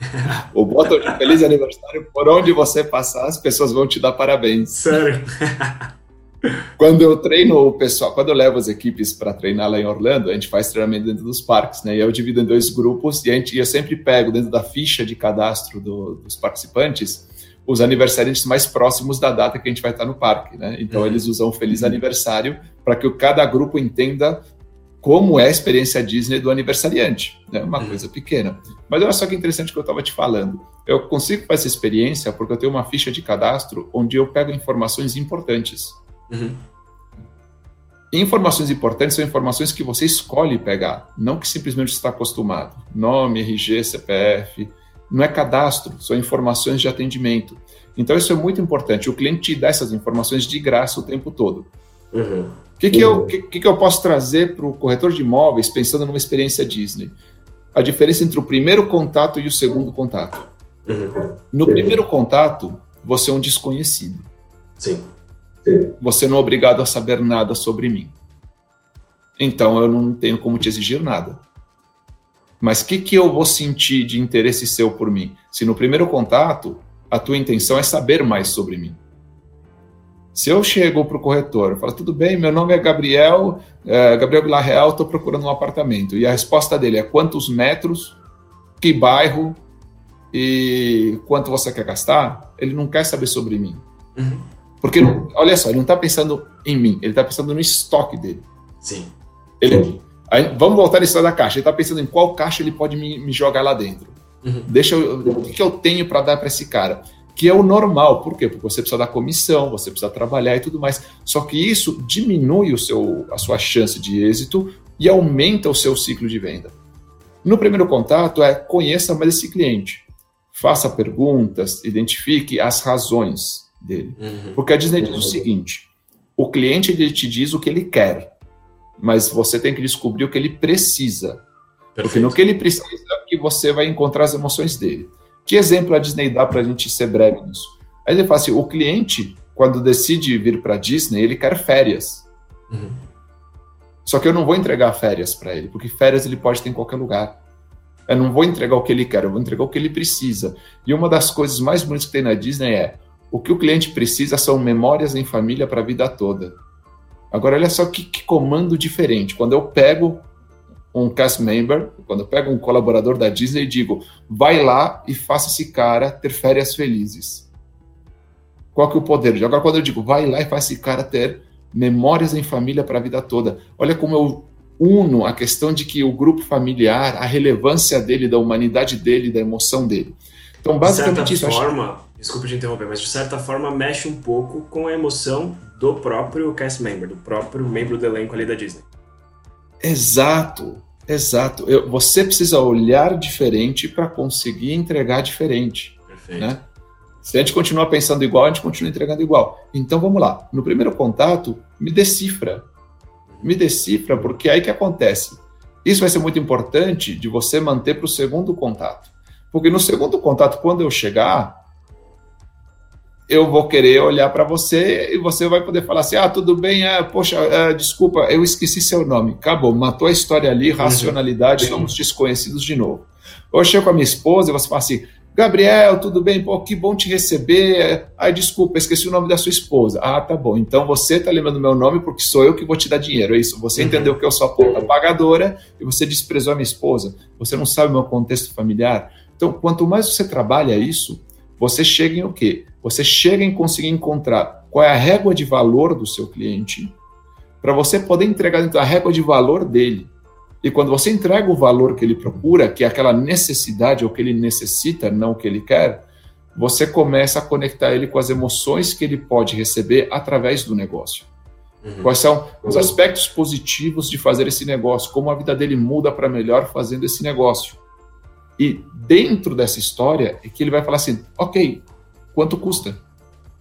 o botão de feliz aniversário, por onde você passar, as pessoas vão te dar parabéns. Sério? quando eu treino o pessoal, quando eu levo as equipes para treinar lá em Orlando, a gente faz treinamento dentro dos parques, né? E eu divido em dois grupos e a gente, eu sempre pego dentro da ficha de cadastro do, dos participantes os aniversariantes mais próximos da data que a gente vai estar no parque, né? Então uhum. eles usam feliz aniversário para que cada grupo entenda como é a experiência Disney do aniversariante, né? Uma uhum. coisa pequena. Mas olha só que interessante que eu estava te falando. Eu consigo fazer essa experiência porque eu tenho uma ficha de cadastro onde eu pego informações importantes. Uhum. Informações importantes são informações que você escolhe pegar, não que simplesmente está acostumado. Nome, RG, CPF. Não é cadastro, são informações de atendimento. Então, isso é muito importante. O cliente te dá essas informações de graça o tempo todo. Uhum. O que, que, eu, que, que eu posso trazer para o corretor de imóveis pensando numa experiência Disney? A diferença entre o primeiro contato e o segundo contato. Uhum. No primeiro contato, você é um desconhecido. Sim. Você não é obrigado a saber nada sobre mim. Então, eu não tenho como te exigir nada. Mas o que, que eu vou sentir de interesse seu por mim? Se no primeiro contato a tua intenção é saber mais sobre mim. Se eu chego para o corretor e falo, tudo bem, meu nome é Gabriel, é, Gabriel Villarreal, estou procurando um apartamento. E a resposta dele é quantos metros, que bairro e quanto você quer gastar, ele não quer saber sobre mim. Uhum. Porque, olha só, ele não está pensando em mim, ele está pensando no estoque dele. Sim. Ele, aí, vamos voltar na história da caixa. Ele está pensando em qual caixa ele pode me, me jogar lá dentro. Uhum. Deixa eu, o que, que eu tenho para dar para esse cara? Que é o normal. Por quê? Porque você precisa dar comissão, você precisa trabalhar e tudo mais. Só que isso diminui o seu, a sua chance de êxito e aumenta o seu ciclo de venda. No primeiro contato é conheça mais esse cliente, faça perguntas, identifique as razões dele. Uhum. Porque a Disney diz o seguinte: o cliente ele te diz o que ele quer, mas você tem que descobrir o que ele precisa. Perfeito. Porque no que ele precisa é que você vai encontrar as emoções dele. Que exemplo a Disney dá para a gente ser breve nisso? Aí ele fala assim: o cliente, quando decide vir para a Disney, ele quer férias. Uhum. Só que eu não vou entregar férias para ele, porque férias ele pode ter em qualquer lugar. Eu não vou entregar o que ele quer, eu vou entregar o que ele precisa. E uma das coisas mais bonitas que tem na Disney é o que o cliente precisa são memórias em família para a vida toda. Agora, olha só que, que comando diferente. Quando eu pego um cast member, quando eu pego um colaborador da Disney e digo, vai lá e faça esse cara ter férias felizes. Qual que é o poder? Agora, quando eu digo, vai lá e faça esse cara ter memórias em família para a vida toda. Olha como eu uno a questão de que o grupo familiar, a relevância dele, da humanidade dele, da emoção dele. Então, basicamente de certa isso. Forma, acho... Desculpa te interromper, mas de certa forma mexe um pouco com a emoção do próprio cast member, do próprio membro do elenco ali da Disney. Exato, exato. Eu, você precisa olhar diferente para conseguir entregar diferente. Perfeito. Né? Se a gente continua pensando igual, a gente continua entregando igual. Então vamos lá. No primeiro contato, me decifra. Me decifra, porque aí que acontece. Isso vai ser muito importante de você manter para o segundo contato. Porque no segundo contato, quando eu chegar, eu vou querer olhar para você e você vai poder falar assim: ah, tudo bem, ah, poxa, ah, desculpa, eu esqueci seu nome. Acabou, matou a história ali, uhum. racionalidade, uhum. somos desconhecidos de novo. Eu chego com a minha esposa e você fala assim: Gabriel, tudo bem? Pô, que bom te receber. Ai, desculpa, esqueci o nome da sua esposa. Ah, tá bom. Então você tá lembrando meu nome porque sou eu que vou te dar dinheiro. É isso. Você uhum. entendeu que eu sou a ponta pagadora e você desprezou a minha esposa. Você não sabe o meu contexto familiar. Então, quanto mais você trabalha isso, você chega em o quê? Você chega em conseguir encontrar qual é a régua de valor do seu cliente para você poder entregar dentro da régua de valor dele. E quando você entrega o valor que ele procura, que é aquela necessidade, ou que ele necessita, não o que ele quer, você começa a conectar ele com as emoções que ele pode receber através do negócio. Uhum. Quais são os aspectos positivos de fazer esse negócio? Como a vida dele muda para melhor fazendo esse negócio? E dentro dessa história é que ele vai falar assim: ok, quanto custa?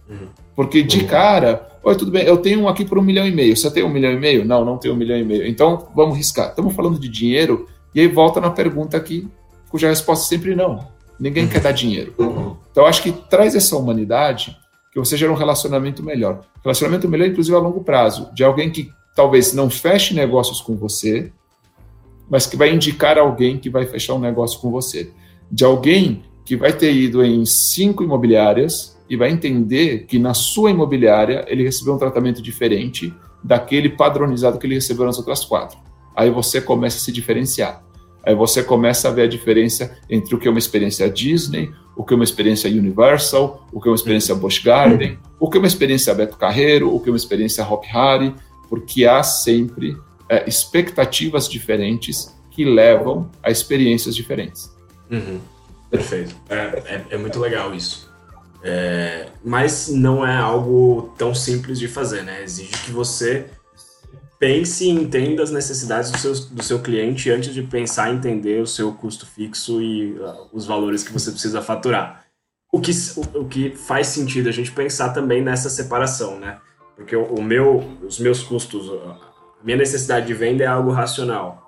Uhum. Porque de cara, oi, tudo bem, eu tenho um aqui por um milhão e meio. Você tem um milhão e meio? Não, não tenho um milhão e meio. Então vamos riscar. Estamos falando de dinheiro, e aí volta na pergunta aqui, cuja resposta é sempre não. Ninguém quer dar dinheiro. Então acho que traz essa humanidade que você gera um relacionamento melhor. Relacionamento melhor, inclusive, a longo prazo, de alguém que talvez não feche negócios com você, mas que vai indicar alguém que vai fechar um negócio com você. De alguém que vai ter ido em cinco imobiliárias e vai entender que na sua imobiliária ele recebeu um tratamento diferente daquele padronizado que ele recebeu nas outras quatro. Aí você começa a se diferenciar. Aí você começa a ver a diferença entre o que é uma experiência Disney, o que é uma experiência Universal, o que é uma experiência Busch Garden, o que é uma experiência Beto Carreiro, o que é uma experiência Hop Harry, porque há sempre é, expectativas diferentes que levam a experiências diferentes. Uhum. Perfeito. É, é, é, muito legal isso. É, mas não é algo tão simples de fazer, né? Exige que você pense e entenda as necessidades do seu, do seu cliente antes de pensar em entender o seu custo fixo e uh, os valores que você precisa faturar. O que, o, o, que faz sentido a gente pensar também nessa separação, né? Porque o, o meu, os meus custos, a minha necessidade de venda é algo racional.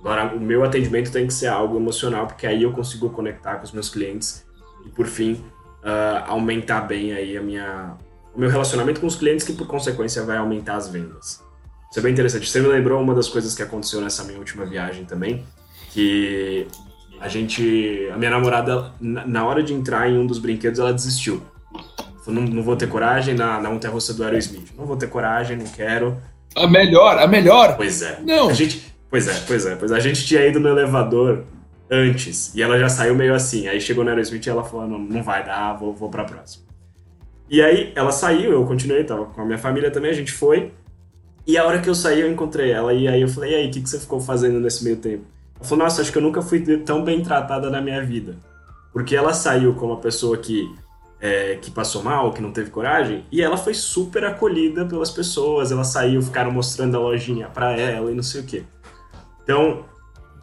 Agora, o meu atendimento tem que ser algo emocional, porque aí eu consigo conectar com os meus clientes e, por fim, uh, aumentar bem aí a minha, o meu relacionamento com os clientes, que por consequência vai aumentar as vendas. Isso é bem interessante. Você me lembrou uma das coisas que aconteceu nessa minha última viagem também, que a gente, a minha namorada, na hora de entrar em um dos brinquedos, ela desistiu. Falou, não, não vou ter coragem na, na montanha-russa do Aerosmith. Não vou ter coragem, não quero. A melhor, a melhor. Pois é. Não. A gente, pois é, pois é, pois é. A gente tinha ido no elevador antes. E ela já saiu meio assim. Aí chegou no Aerosmith e ela falou: não, não vai dar, vou, vou pra próxima. E aí ela saiu, eu continuei, tava com a minha família também, a gente foi. E a hora que eu saí, eu encontrei ela. E aí eu falei: e aí, o que, que você ficou fazendo nesse meio tempo? Ela falou: nossa, acho que eu nunca fui tão bem tratada na minha vida. Porque ela saiu como uma pessoa que, é, que passou mal, que não teve coragem, e ela foi super acolhida pelas pessoas. Ela saiu, ficaram mostrando a lojinha pra ela e não sei o quê. Então,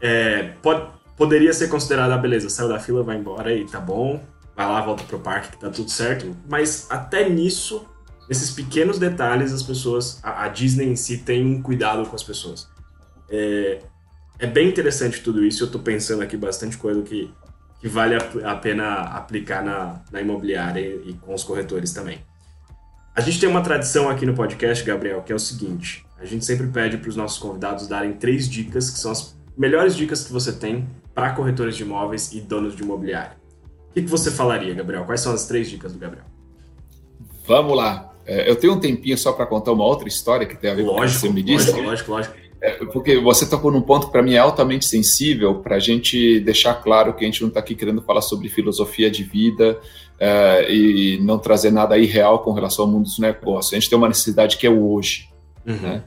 é, pode, poderia ser considerada, ah, beleza, saiu da fila, vai embora e tá bom, vai lá, volta pro parque que tá tudo certo. Mas até nisso, nesses pequenos detalhes, as pessoas, a, a Disney em si tem um cuidado com as pessoas. É, é bem interessante tudo isso, eu tô pensando aqui bastante coisa que, que vale a, a pena aplicar na, na imobiliária e, e com os corretores também. A gente tem uma tradição aqui no podcast, Gabriel, que é o seguinte: a gente sempre pede para os nossos convidados darem três dicas, que são as melhores dicas que você tem para corretores de imóveis e donos de imobiliário. O que, que, você falaria, Gabriel? Quais são as três dicas do Gabriel? Vamos lá. É, eu tenho um tempinho só para contar uma outra história que tem a ver lógico, com o que você me disse. Lógico, lógico, lógico. É, porque você tocou num ponto que para mim é altamente sensível, para a gente deixar claro que a gente não está aqui querendo falar sobre filosofia de vida é, e não trazer nada irreal com relação ao mundo dos negócios. A gente tem uma necessidade que é o hoje. Uhum. Né?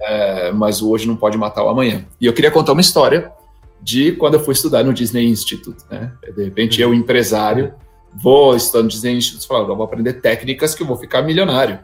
É, mas o hoje não pode matar o amanhã. E eu queria contar uma história de quando eu fui estudar no Disney Institute. Né? De repente, eu, empresário, vou estudar no Disney Institute e falo, eu vou aprender técnicas que eu vou ficar milionário.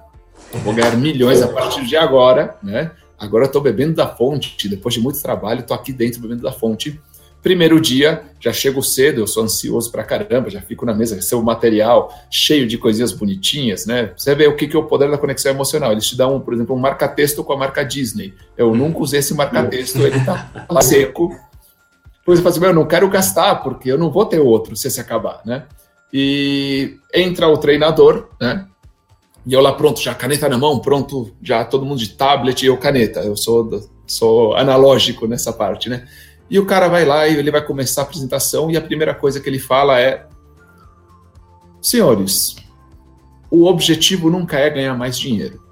Eu vou ganhar milhões a partir de agora, né? Agora eu estou bebendo da fonte, depois de muito trabalho, estou aqui dentro bebendo da fonte. Primeiro dia, já chego cedo, eu sou ansioso pra caramba, já fico na mesa, recebo material cheio de coisinhas bonitinhas, né? Você vê o que, que é o poder da conexão emocional. Eles te dão, por exemplo, um marca-texto com a marca Disney. Eu nunca usei esse marca-texto, ele tá lá seco, depois eu falo assim, eu não quero gastar, porque eu não vou ter outro se esse acabar, né? E entra o treinador, né? E eu lá pronto, já caneta na mão, pronto, já todo mundo de tablet e eu caneta. Eu sou, sou analógico nessa parte, né? E o cara vai lá e ele vai começar a apresentação e a primeira coisa que ele fala é senhores, o objetivo nunca é ganhar mais dinheiro.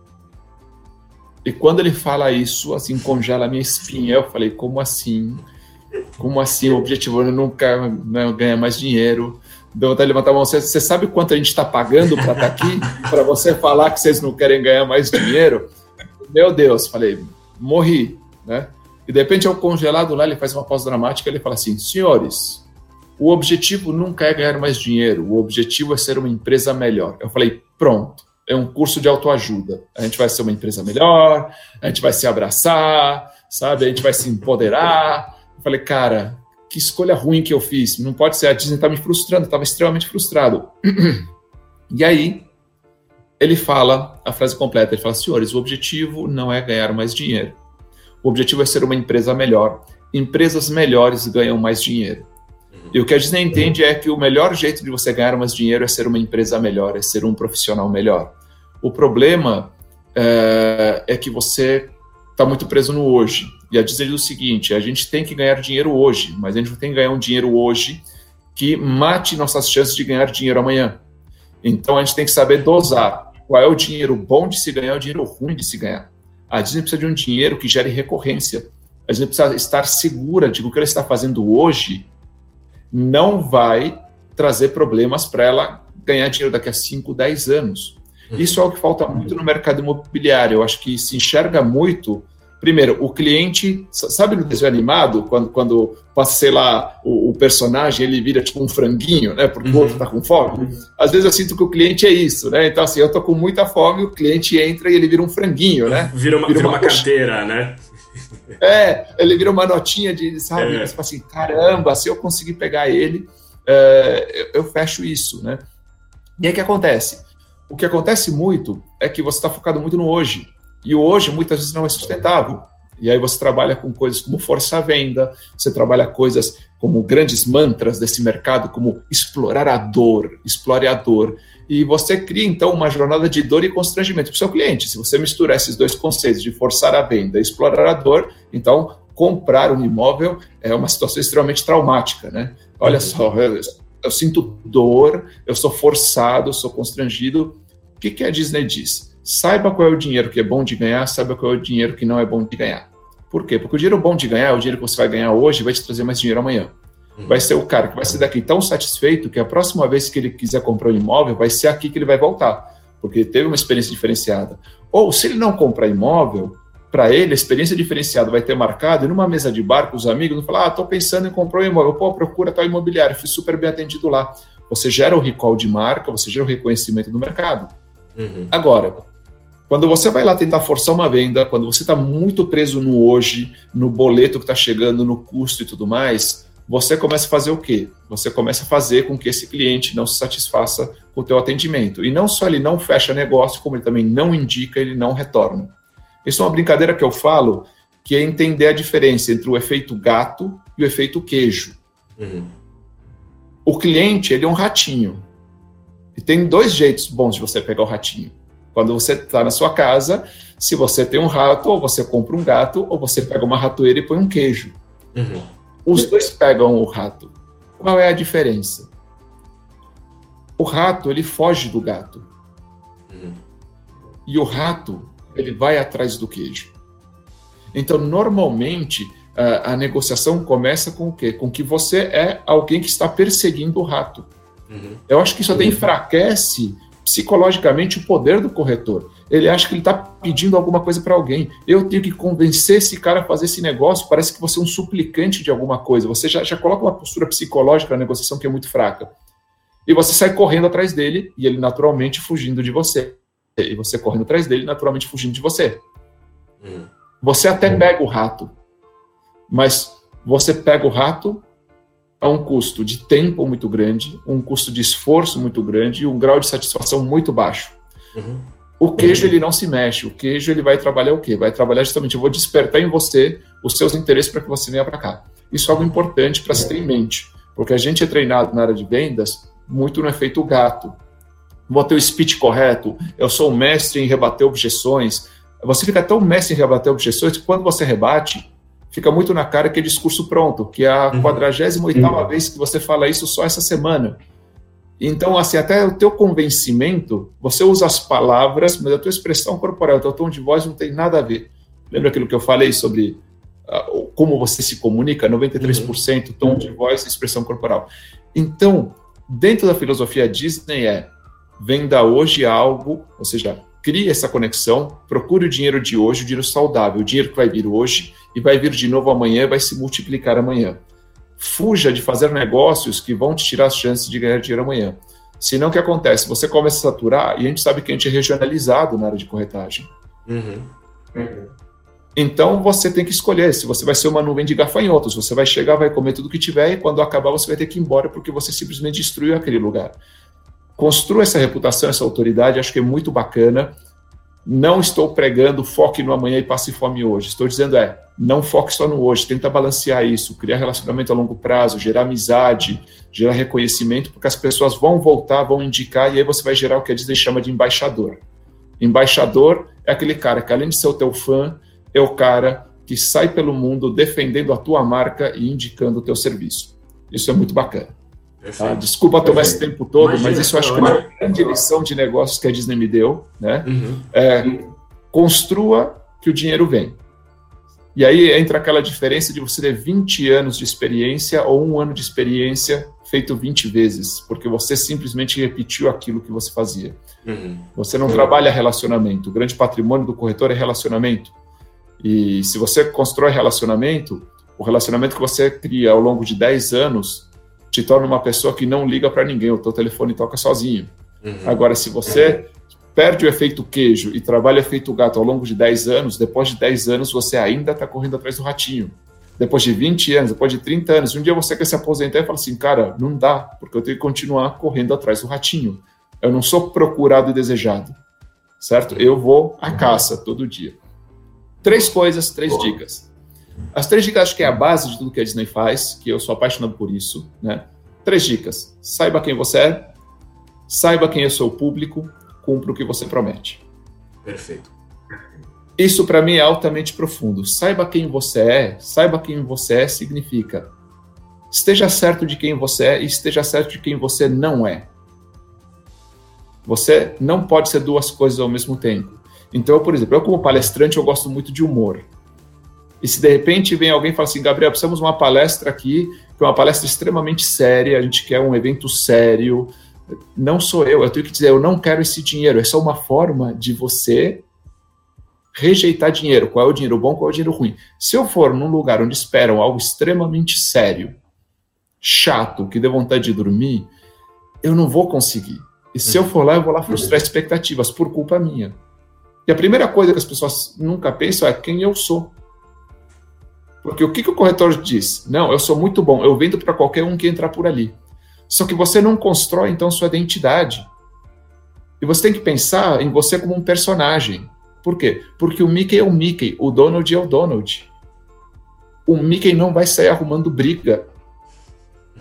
E quando ele fala isso, assim, congela a minha espinha. Eu falei, como assim? Como assim? O objetivo é nunca né, ganhar mais dinheiro. Deu vontade de levantar a mão. Você, você sabe quanto a gente está pagando para estar tá aqui? para você falar que vocês não querem ganhar mais dinheiro? Meu Deus, falei, morri, né? E de repente, ao congelado lá, ele faz uma pausa dramática. Ele fala assim: senhores, o objetivo nunca é ganhar mais dinheiro. O objetivo é ser uma empresa melhor. Eu falei, pronto é um curso de autoajuda. A gente vai ser uma empresa melhor, a gente vai se abraçar, sabe? A gente vai se empoderar. Eu falei, cara, que escolha ruim que eu fiz. Não pode ser. A Disney está me frustrando, estava extremamente frustrado. E aí, ele fala a frase completa: ele fala, senhores, o objetivo não é ganhar mais dinheiro. O objetivo é ser uma empresa melhor. Empresas melhores ganham mais dinheiro. E o que a Disney entende é que o melhor jeito de você ganhar mais dinheiro é ser uma empresa melhor, é ser um profissional melhor. O problema é, é que você está muito preso no hoje. E a Disney diz o seguinte: a gente tem que ganhar dinheiro hoje, mas a gente não tem que ganhar um dinheiro hoje que mate nossas chances de ganhar dinheiro amanhã. Então a gente tem que saber dosar qual é o dinheiro bom de se ganhar e o dinheiro ruim de se ganhar. A Disney precisa de um dinheiro que gere recorrência. A Disney precisa estar segura de que o que ela está fazendo hoje não vai trazer problemas para ela ganhar dinheiro daqui a 5, 10 anos. Uhum. Isso é o que falta muito no mercado imobiliário. Eu acho que se enxerga muito. Primeiro, o cliente, sabe no desenho animado, quando, quando passa, sei lá, o, o personagem, ele vira tipo um franguinho, né? Porque uhum. o outro tá com fome. Uhum. Às vezes eu sinto que o cliente é isso, né? Então, assim, eu tô com muita fome, o cliente entra e ele vira um franguinho, né? Vira uma, vira uma, vira uma carteira, né? É, ele vira uma notinha de, sabe? É. Fala assim, caramba, se eu conseguir pegar ele, é, eu, eu, fecho isso, né? E aí o que acontece? O que acontece muito é que você está focado muito no hoje. E hoje muitas vezes não é sustentável. E aí você trabalha com coisas como força venda, você trabalha coisas como grandes mantras desse mercado, como explorar a dor, explore a dor. E você cria, então, uma jornada de dor e constrangimento para o seu cliente. Se você misturar esses dois conceitos de forçar a venda e explorar a dor, então comprar um imóvel é uma situação extremamente traumática, né? Olha uhum. só, eu, eu sinto dor, eu sou forçado, eu sou constrangido. O que, que a Disney diz? Saiba qual é o dinheiro que é bom de ganhar, saiba qual é o dinheiro que não é bom de ganhar. Por quê? Porque o dinheiro bom de ganhar o dinheiro que você vai ganhar hoje vai te trazer mais dinheiro amanhã vai ser o cara que vai ser daqui tão satisfeito que a próxima vez que ele quiser comprar um imóvel, vai ser aqui que ele vai voltar, porque teve uma experiência diferenciada. Ou se ele não comprar imóvel, para ele a experiência diferenciada vai ter marcado e numa mesa de bar com os amigos, não falar, ah, estou pensando em comprar um imóvel, pô, procura tal imobiliário, fui super bem atendido lá. Você gera o recall de marca, você gera o reconhecimento do mercado. Uhum. Agora, quando você vai lá tentar forçar uma venda, quando você está muito preso no hoje, no boleto que está chegando, no custo e tudo mais, você começa a fazer o quê? Você começa a fazer com que esse cliente não se satisfaça com o teu atendimento. E não só ele não fecha negócio, como ele também não indica, ele não retorna. Isso é uma brincadeira que eu falo, que é entender a diferença entre o efeito gato e o efeito queijo. Uhum. O cliente, ele é um ratinho. E tem dois jeitos bons de você pegar o ratinho. Quando você está na sua casa, se você tem um rato, ou você compra um gato, ou você pega uma ratoeira e põe um queijo. Uhum. Os dois pegam o rato. Qual é a diferença? O rato, ele foge do gato. Uhum. E o rato, ele vai atrás do queijo. Então, normalmente, a, a, negociação começa com o quê? Com que você é alguém que está perseguindo o rato. Uhum. Eu acho que isso até uhum. enfraquece psicologicamente o poder do corretor. Ele acha que ele está pedindo alguma coisa para alguém. Eu tenho que convencer esse cara a fazer esse negócio. Parece que você é um suplicante de alguma coisa. Você já, já coloca uma postura psicológica na negociação que é muito fraca. E você sai correndo atrás dele e ele naturalmente fugindo de você. E você correndo atrás dele, naturalmente fugindo de você. Hum. Você até pega o rato, mas você pega o rato a um custo de tempo muito grande, um custo de esforço muito grande e um grau de satisfação muito baixo. Uhum. O queijo ele não se mexe, o queijo ele vai trabalhar o quê? Vai trabalhar justamente, eu vou despertar em você os seus interesses para que você venha para cá. Isso é algo importante para se ter em mente, porque a gente é treinado na área de vendas muito no efeito gato. Vou ter o speech correto, eu sou um mestre em rebater objeções. Você fica tão mestre em rebater objeções que quando você rebate, fica muito na cara que é discurso pronto, que é a 48 uhum. vez que você fala isso só essa semana. Então, assim, até o teu convencimento, você usa as palavras, mas a tua expressão corporal, o teu tom de voz não tem nada a ver. Lembra aquilo que eu falei sobre uh, como você se comunica? 93% uhum. tom de voz e expressão corporal. Então, dentro da filosofia Disney é venda hoje algo, ou seja, crie essa conexão, procure o dinheiro de hoje, o dinheiro saudável, o dinheiro que vai vir hoje e vai vir de novo amanhã e vai se multiplicar amanhã. Fuja de fazer negócios que vão te tirar as chances de ganhar dinheiro amanhã. Senão, o que acontece? Você começa a saturar e a gente sabe que a gente é regionalizado na área de corretagem. Uhum. Então, você tem que escolher se você vai ser uma nuvem de gafanhotos. Você vai chegar, vai comer tudo que tiver e quando acabar você vai ter que ir embora porque você simplesmente destruiu aquele lugar. Construa essa reputação, essa autoridade, acho que é muito bacana. Não estou pregando foque no amanhã e passe fome hoje. Estou dizendo é, não foque só no hoje, tenta balancear isso, criar relacionamento a longo prazo, gerar amizade, gerar reconhecimento, porque as pessoas vão voltar, vão indicar, e aí você vai gerar o que a Disney chama de embaixador. Embaixador é aquele cara que, além de ser o teu fã, é o cara que sai pelo mundo defendendo a tua marca e indicando o teu serviço. Isso é muito bacana. Tá? Desculpa tomar esse tempo todo, Imagina, mas isso eu acho que é uma grande lição de negócios que a Disney me deu. Né? Uhum. É, construa que o dinheiro vem. E aí entra aquela diferença de você ter 20 anos de experiência ou um ano de experiência feito 20 vezes, porque você simplesmente repetiu aquilo que você fazia. Uhum. Você não uhum. trabalha relacionamento. O grande patrimônio do corretor é relacionamento. E se você constrói relacionamento, o relacionamento que você cria ao longo de 10 anos te torna uma pessoa que não liga para ninguém, o teu telefone toca sozinho. Uhum. Agora, se você perde o efeito queijo e trabalha efeito gato ao longo de 10 anos, depois de 10 anos você ainda está correndo atrás do ratinho. Depois de 20 anos, depois de 30 anos, um dia você quer se aposentar e fala assim, cara, não dá, porque eu tenho que continuar correndo atrás do ratinho. Eu não sou procurado e desejado, certo? Eu vou à caça todo dia. Três coisas, três dicas. As três dicas acho que é a base de tudo que a Disney faz, que eu sou apaixonado por isso, né? Três dicas. Saiba quem você é, saiba quem é o seu público cumpra o que você promete. Perfeito. Isso para mim é altamente profundo. Saiba quem você é, saiba quem você é significa esteja certo de quem você é e esteja certo de quem você não é. Você não pode ser duas coisas ao mesmo tempo. Então, por exemplo, eu como palestrante eu gosto muito de humor. E se de repente vem alguém e fala assim, Gabriel, precisamos de uma palestra aqui, que é uma palestra extremamente séria, a gente quer um evento sério, não sou eu, eu tenho que dizer, eu não quero esse dinheiro. Essa é uma forma de você rejeitar dinheiro. Qual é o dinheiro bom, qual é o dinheiro ruim. Se eu for num lugar onde esperam algo extremamente sério, chato, que dê vontade de dormir, eu não vou conseguir. E se eu for lá, eu vou lá frustrar expectativas por culpa minha. E a primeira coisa que as pessoas nunca pensam é quem eu sou. Porque o que, que o corretor diz? Não, eu sou muito bom, eu vendo para qualquer um que entrar por ali. Só que você não constrói, então, sua identidade. E você tem que pensar em você como um personagem. Por quê? Porque o Mickey é o Mickey, o Donald é o Donald. O Mickey não vai sair arrumando briga.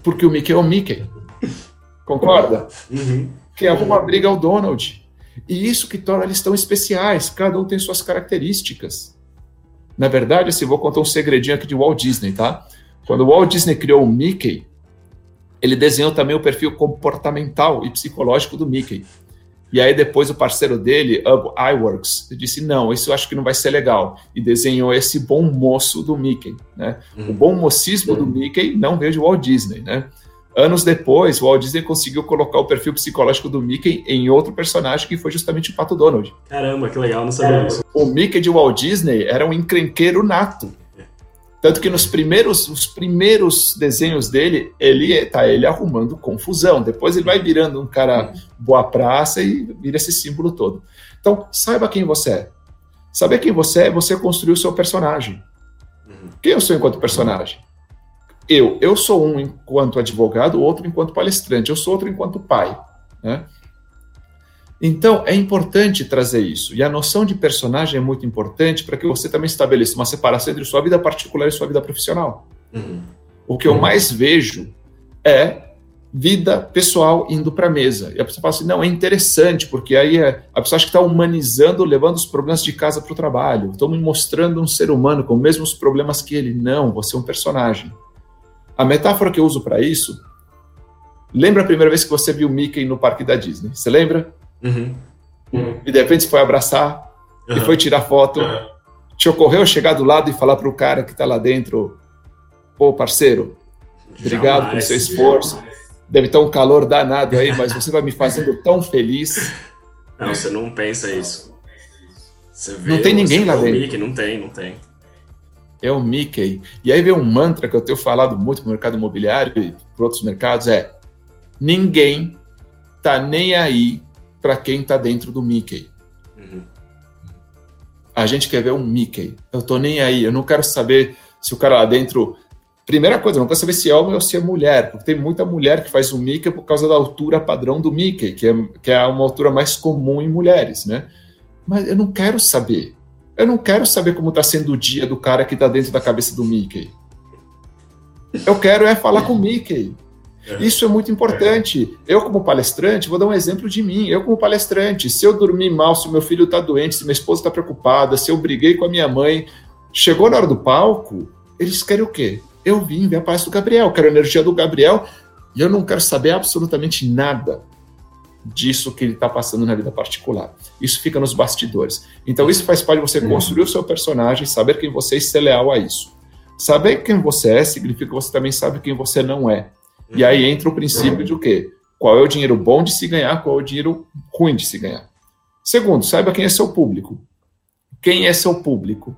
Porque o Mickey é o Mickey. Concorda? Uhum. Quem arruma briga é o Donald. E isso que torna eles tão especiais. Cada um tem suas características. Na verdade, assim, vou contar um segredinho aqui de Walt Disney, tá? Quando o Walt Disney criou o Mickey, ele desenhou também o perfil comportamental e psicológico do Mickey. E aí depois o parceiro dele, Up iWorks, disse, não, isso eu acho que não vai ser legal. E desenhou esse bom moço do Mickey. Né? O bom mocismo do Mickey não veio de Walt Disney. Né? Anos depois, o Walt Disney conseguiu colocar o perfil psicológico do Mickey em outro personagem que foi justamente o Pato Donald. Caramba, que legal, não sabia isso. O Mickey de Walt Disney era um encrenqueiro nato. Tanto que nos primeiros, os primeiros desenhos dele, ele tá ele arrumando confusão. Depois ele vai virando um cara boa praça e vira esse símbolo todo. Então, saiba quem você é. Saber quem você é, você construir o seu personagem. Quem eu sou enquanto personagem? Eu. Eu sou um enquanto advogado, outro enquanto palestrante. Eu sou outro enquanto pai. Né? Então, é importante trazer isso. E a noção de personagem é muito importante para que você também estabeleça uma separação entre sua vida particular e sua vida profissional. Uhum. O que eu mais vejo é vida pessoal indo para a mesa. E a pessoa fala assim: não, é interessante, porque aí é, a pessoa acha que está humanizando, levando os problemas de casa para o trabalho. Estou me mostrando um ser humano com os mesmos problemas que ele. Não, você é um personagem. A metáfora que eu uso para isso lembra a primeira vez que você viu Mickey no parque da Disney? Você lembra? Uhum. Uhum. E de repente você foi abraçar uhum. e foi tirar foto. Te ocorreu chegar do lado e falar para o cara que está lá dentro: pô, parceiro, obrigado Jamais. pelo seu esforço. Deve estar um calor danado aí, mas você vai me fazendo tão feliz. Não, você não pensa isso. Vê, não tem ninguém lá dentro. Mickey, não tem, não tem. É o Mickey. E aí vem um mantra que eu tenho falado muito no mercado imobiliário e para outros mercados: é ninguém tá nem aí para quem tá dentro do Mickey. Uhum. A gente quer ver um Mickey. Eu tô nem aí. Eu não quero saber se o cara lá dentro. Primeira coisa, eu não quero saber se é homem ou se é mulher, porque tem muita mulher que faz o Mickey por causa da altura padrão do Mickey, que é, que é uma altura mais comum em mulheres, né? Mas eu não quero saber. Eu não quero saber como está sendo o dia do cara que está dentro da cabeça do Mickey. Eu quero é falar com o Mickey. É. Isso é muito importante. Eu, como palestrante, vou dar um exemplo de mim. Eu, como palestrante, se eu dormir mal, se meu filho está doente, se minha esposa está preocupada, se eu briguei com a minha mãe, chegou na hora do palco, eles querem o quê? Eu vim ver a paz do Gabriel, quero a energia do Gabriel, e eu não quero saber absolutamente nada disso que ele está passando na vida particular. Isso fica nos bastidores. Então, isso faz parte de você construir o seu personagem, saber quem você é e ser leal a isso. Saber quem você é significa que você também sabe quem você não é. E aí entra o princípio de o quê? Qual é o dinheiro bom de se ganhar, qual é o dinheiro ruim de se ganhar. Segundo, saiba quem é seu público. Quem é seu público?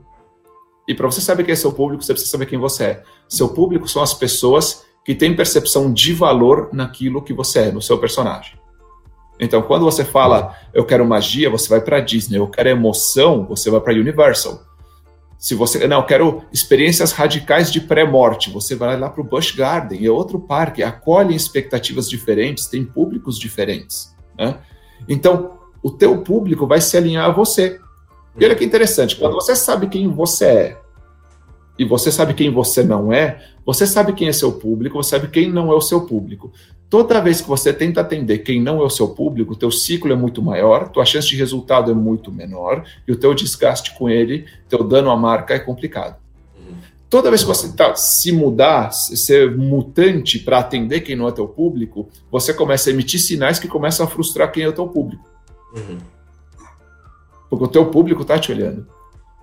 E para você saber quem é seu público, você precisa saber quem você é. Seu público são as pessoas que têm percepção de valor naquilo que você é, no seu personagem. Então, quando você fala, eu quero magia, você vai para Disney. Eu quero emoção, você vai para Universal. Se você, não, eu quero experiências radicais de pré-morte, você vai lá para o Busch Garden, é outro parque, acolhem expectativas diferentes, tem públicos diferentes. Né? Então, o teu público vai se alinhar a você. E olha que interessante, quando você sabe quem você é e você sabe quem você não é, você sabe quem é seu público, você sabe quem não é o seu público. Toda vez que você tenta atender quem não é o seu público, o teu ciclo é muito maior, tua chance de resultado é muito menor e o teu desgaste com ele, teu dano à marca é complicado. Toda vez que você tá, se mudar, ser mutante para atender quem não é teu público, você começa a emitir sinais que começam a frustrar quem é o teu público. Uhum. Porque o teu público está te olhando.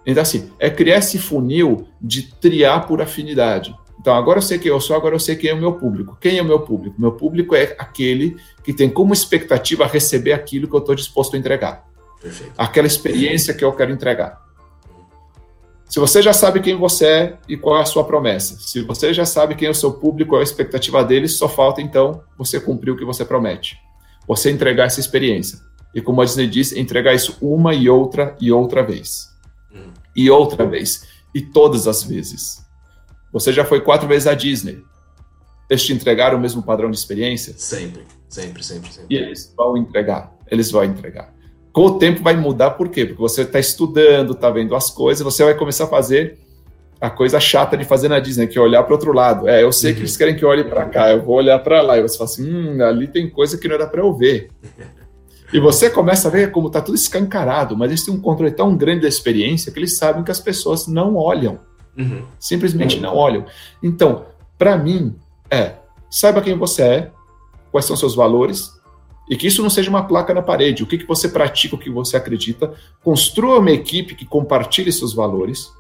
Então, assim, é criar esse funil de triar por afinidade. Então, agora eu sei quem eu sou, agora eu sei quem é o meu público. Quem é o meu público? Meu público é aquele que tem como expectativa receber aquilo que eu estou disposto a entregar. Perfeito. Aquela experiência que eu quero entregar. Se você já sabe quem você é e qual é a sua promessa, se você já sabe quem é o seu público, qual é a expectativa deles, só falta então você cumprir o que você promete. Você entregar essa experiência. E como a Disney disse, entregar isso uma e outra e outra vez. Hum. E outra vez. E todas as vezes. Você já foi quatro vezes à Disney. Eles te entregaram o mesmo padrão de experiência? Sempre, sempre, sempre, sempre. E eles vão entregar. Eles vão entregar. Com o tempo vai mudar, por quê? Porque você está estudando, está vendo as coisas, você vai começar a fazer a coisa chata de fazer na Disney, que é olhar para outro lado. É, eu sei uhum. que eles querem que eu olhe para cá, eu vou olhar para lá. E você fala assim, hum, ali tem coisa que não era para eu ver. E você começa a ver como está tudo escancarado, mas eles têm um controle tão grande da experiência que eles sabem que as pessoas não olham. Uhum. Simplesmente não olham. Então, para mim, é saiba quem você é, quais são seus valores, e que isso não seja uma placa na parede. O que, que você pratica, o que você acredita. Construa uma equipe que compartilhe seus valores.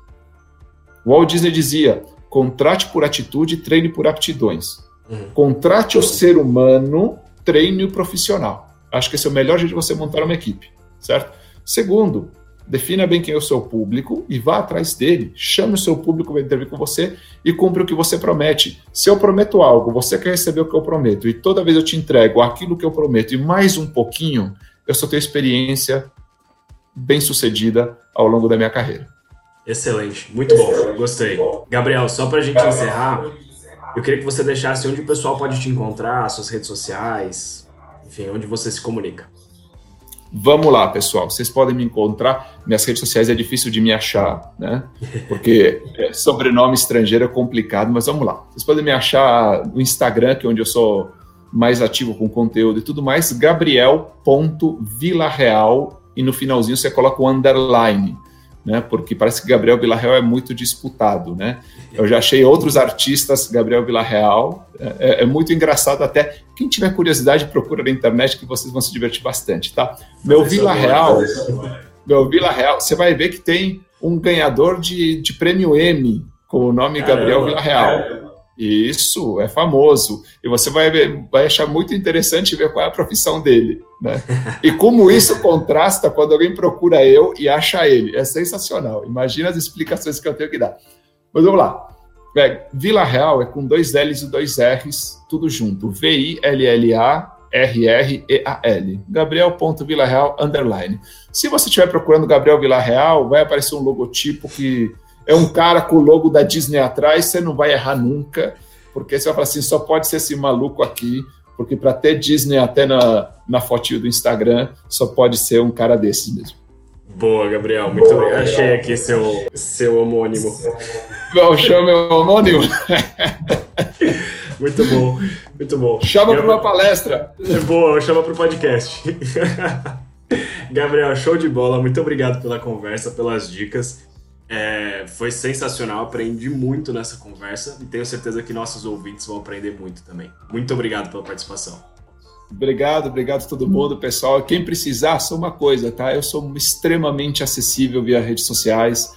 O Walt Disney dizia: contrate por atitude, treine por aptidões. Uhum. Contrate o ser humano, treine o profissional. Acho que esse é o melhor jeito de você montar uma equipe, certo? Segundo, defina bem quem é o seu público e vá atrás dele. Chame o seu público para intervir com você e cumpra o que você promete. Se eu prometo algo, você quer receber o que eu prometo, e toda vez eu te entrego aquilo que eu prometo e mais um pouquinho, eu só tenho experiência bem sucedida ao longo da minha carreira. Excelente, muito bom, gostei. Gabriel, só para a gente encerrar, eu queria que você deixasse onde o pessoal pode te encontrar, suas redes sociais, enfim, onde você se comunica. Vamos lá, pessoal. Vocês podem me encontrar. Minhas redes sociais é difícil de me achar, né? Porque é, sobrenome estrangeiro é complicado, mas vamos lá. Vocês podem me achar no Instagram, que é onde eu sou mais ativo com conteúdo e tudo mais, gabriel.vilareal e no finalzinho você coloca o underline. Né? Porque parece que Gabriel Villarreal é muito disputado, né? Eu já achei outros artistas, Gabriel Villarreal, é, é muito engraçado até. Quem tiver curiosidade, procura na internet que vocês vão se divertir bastante, tá? Meu Villarreal, meu Villarreal, você vai ver que tem um ganhador de, de prêmio M com o nome Gabriel Villarreal. Isso, é famoso. E você vai, ver, vai achar muito interessante ver qual é a profissão dele. Né? E como isso contrasta quando alguém procura eu e acha ele. É sensacional. Imagina as explicações que eu tenho que dar. Mas vamos lá. É, Vila Real é com dois L's e dois R's, tudo junto. V-I-L-L-A-R-R-E-A-L. Gabriel.vilareal, underline. Se você estiver procurando Gabriel Villarreal, vai aparecer um logotipo que é um cara com o logo da Disney atrás, você não vai errar nunca, porque você vai falar assim, só pode ser esse maluco aqui, porque para ter Disney até na, na fotinho do Instagram, só pode ser um cara desses mesmo. Boa, Gabriel, muito Boa, obrigado. Achei aqui seu, seu homônimo. Não, chama meu homônimo. muito bom, muito bom. Chama para uma palestra. Boa, chama para o podcast. Gabriel, show de bola. Muito obrigado pela conversa, pelas dicas. É, foi sensacional, aprendi muito nessa conversa e tenho certeza que nossos ouvintes vão aprender muito também. Muito obrigado pela participação. Obrigado, obrigado a todo mundo, pessoal. Quem precisar, só uma coisa, tá? Eu sou extremamente acessível via redes sociais.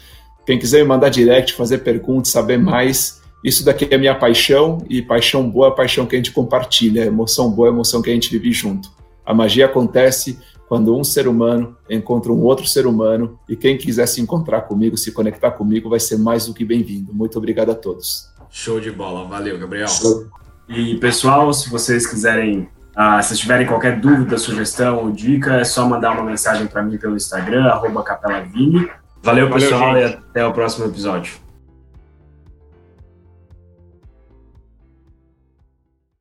Quem quiser me mandar direct, fazer perguntas, saber mais, isso daqui é minha paixão e paixão boa é paixão que a gente compartilha, emoção boa é emoção que a gente vive junto. A magia acontece quando um ser humano encontra um outro ser humano e quem quiser se encontrar comigo, se conectar comigo, vai ser mais do que bem-vindo. Muito obrigado a todos. Show de bola, valeu, Gabriel. Show. E pessoal, se vocês quiserem, uh, se tiverem qualquer dúvida, sugestão ou dica, é só mandar uma mensagem para mim pelo Instagram, capelavini. Valeu, pessoal, valeu, e até o próximo episódio.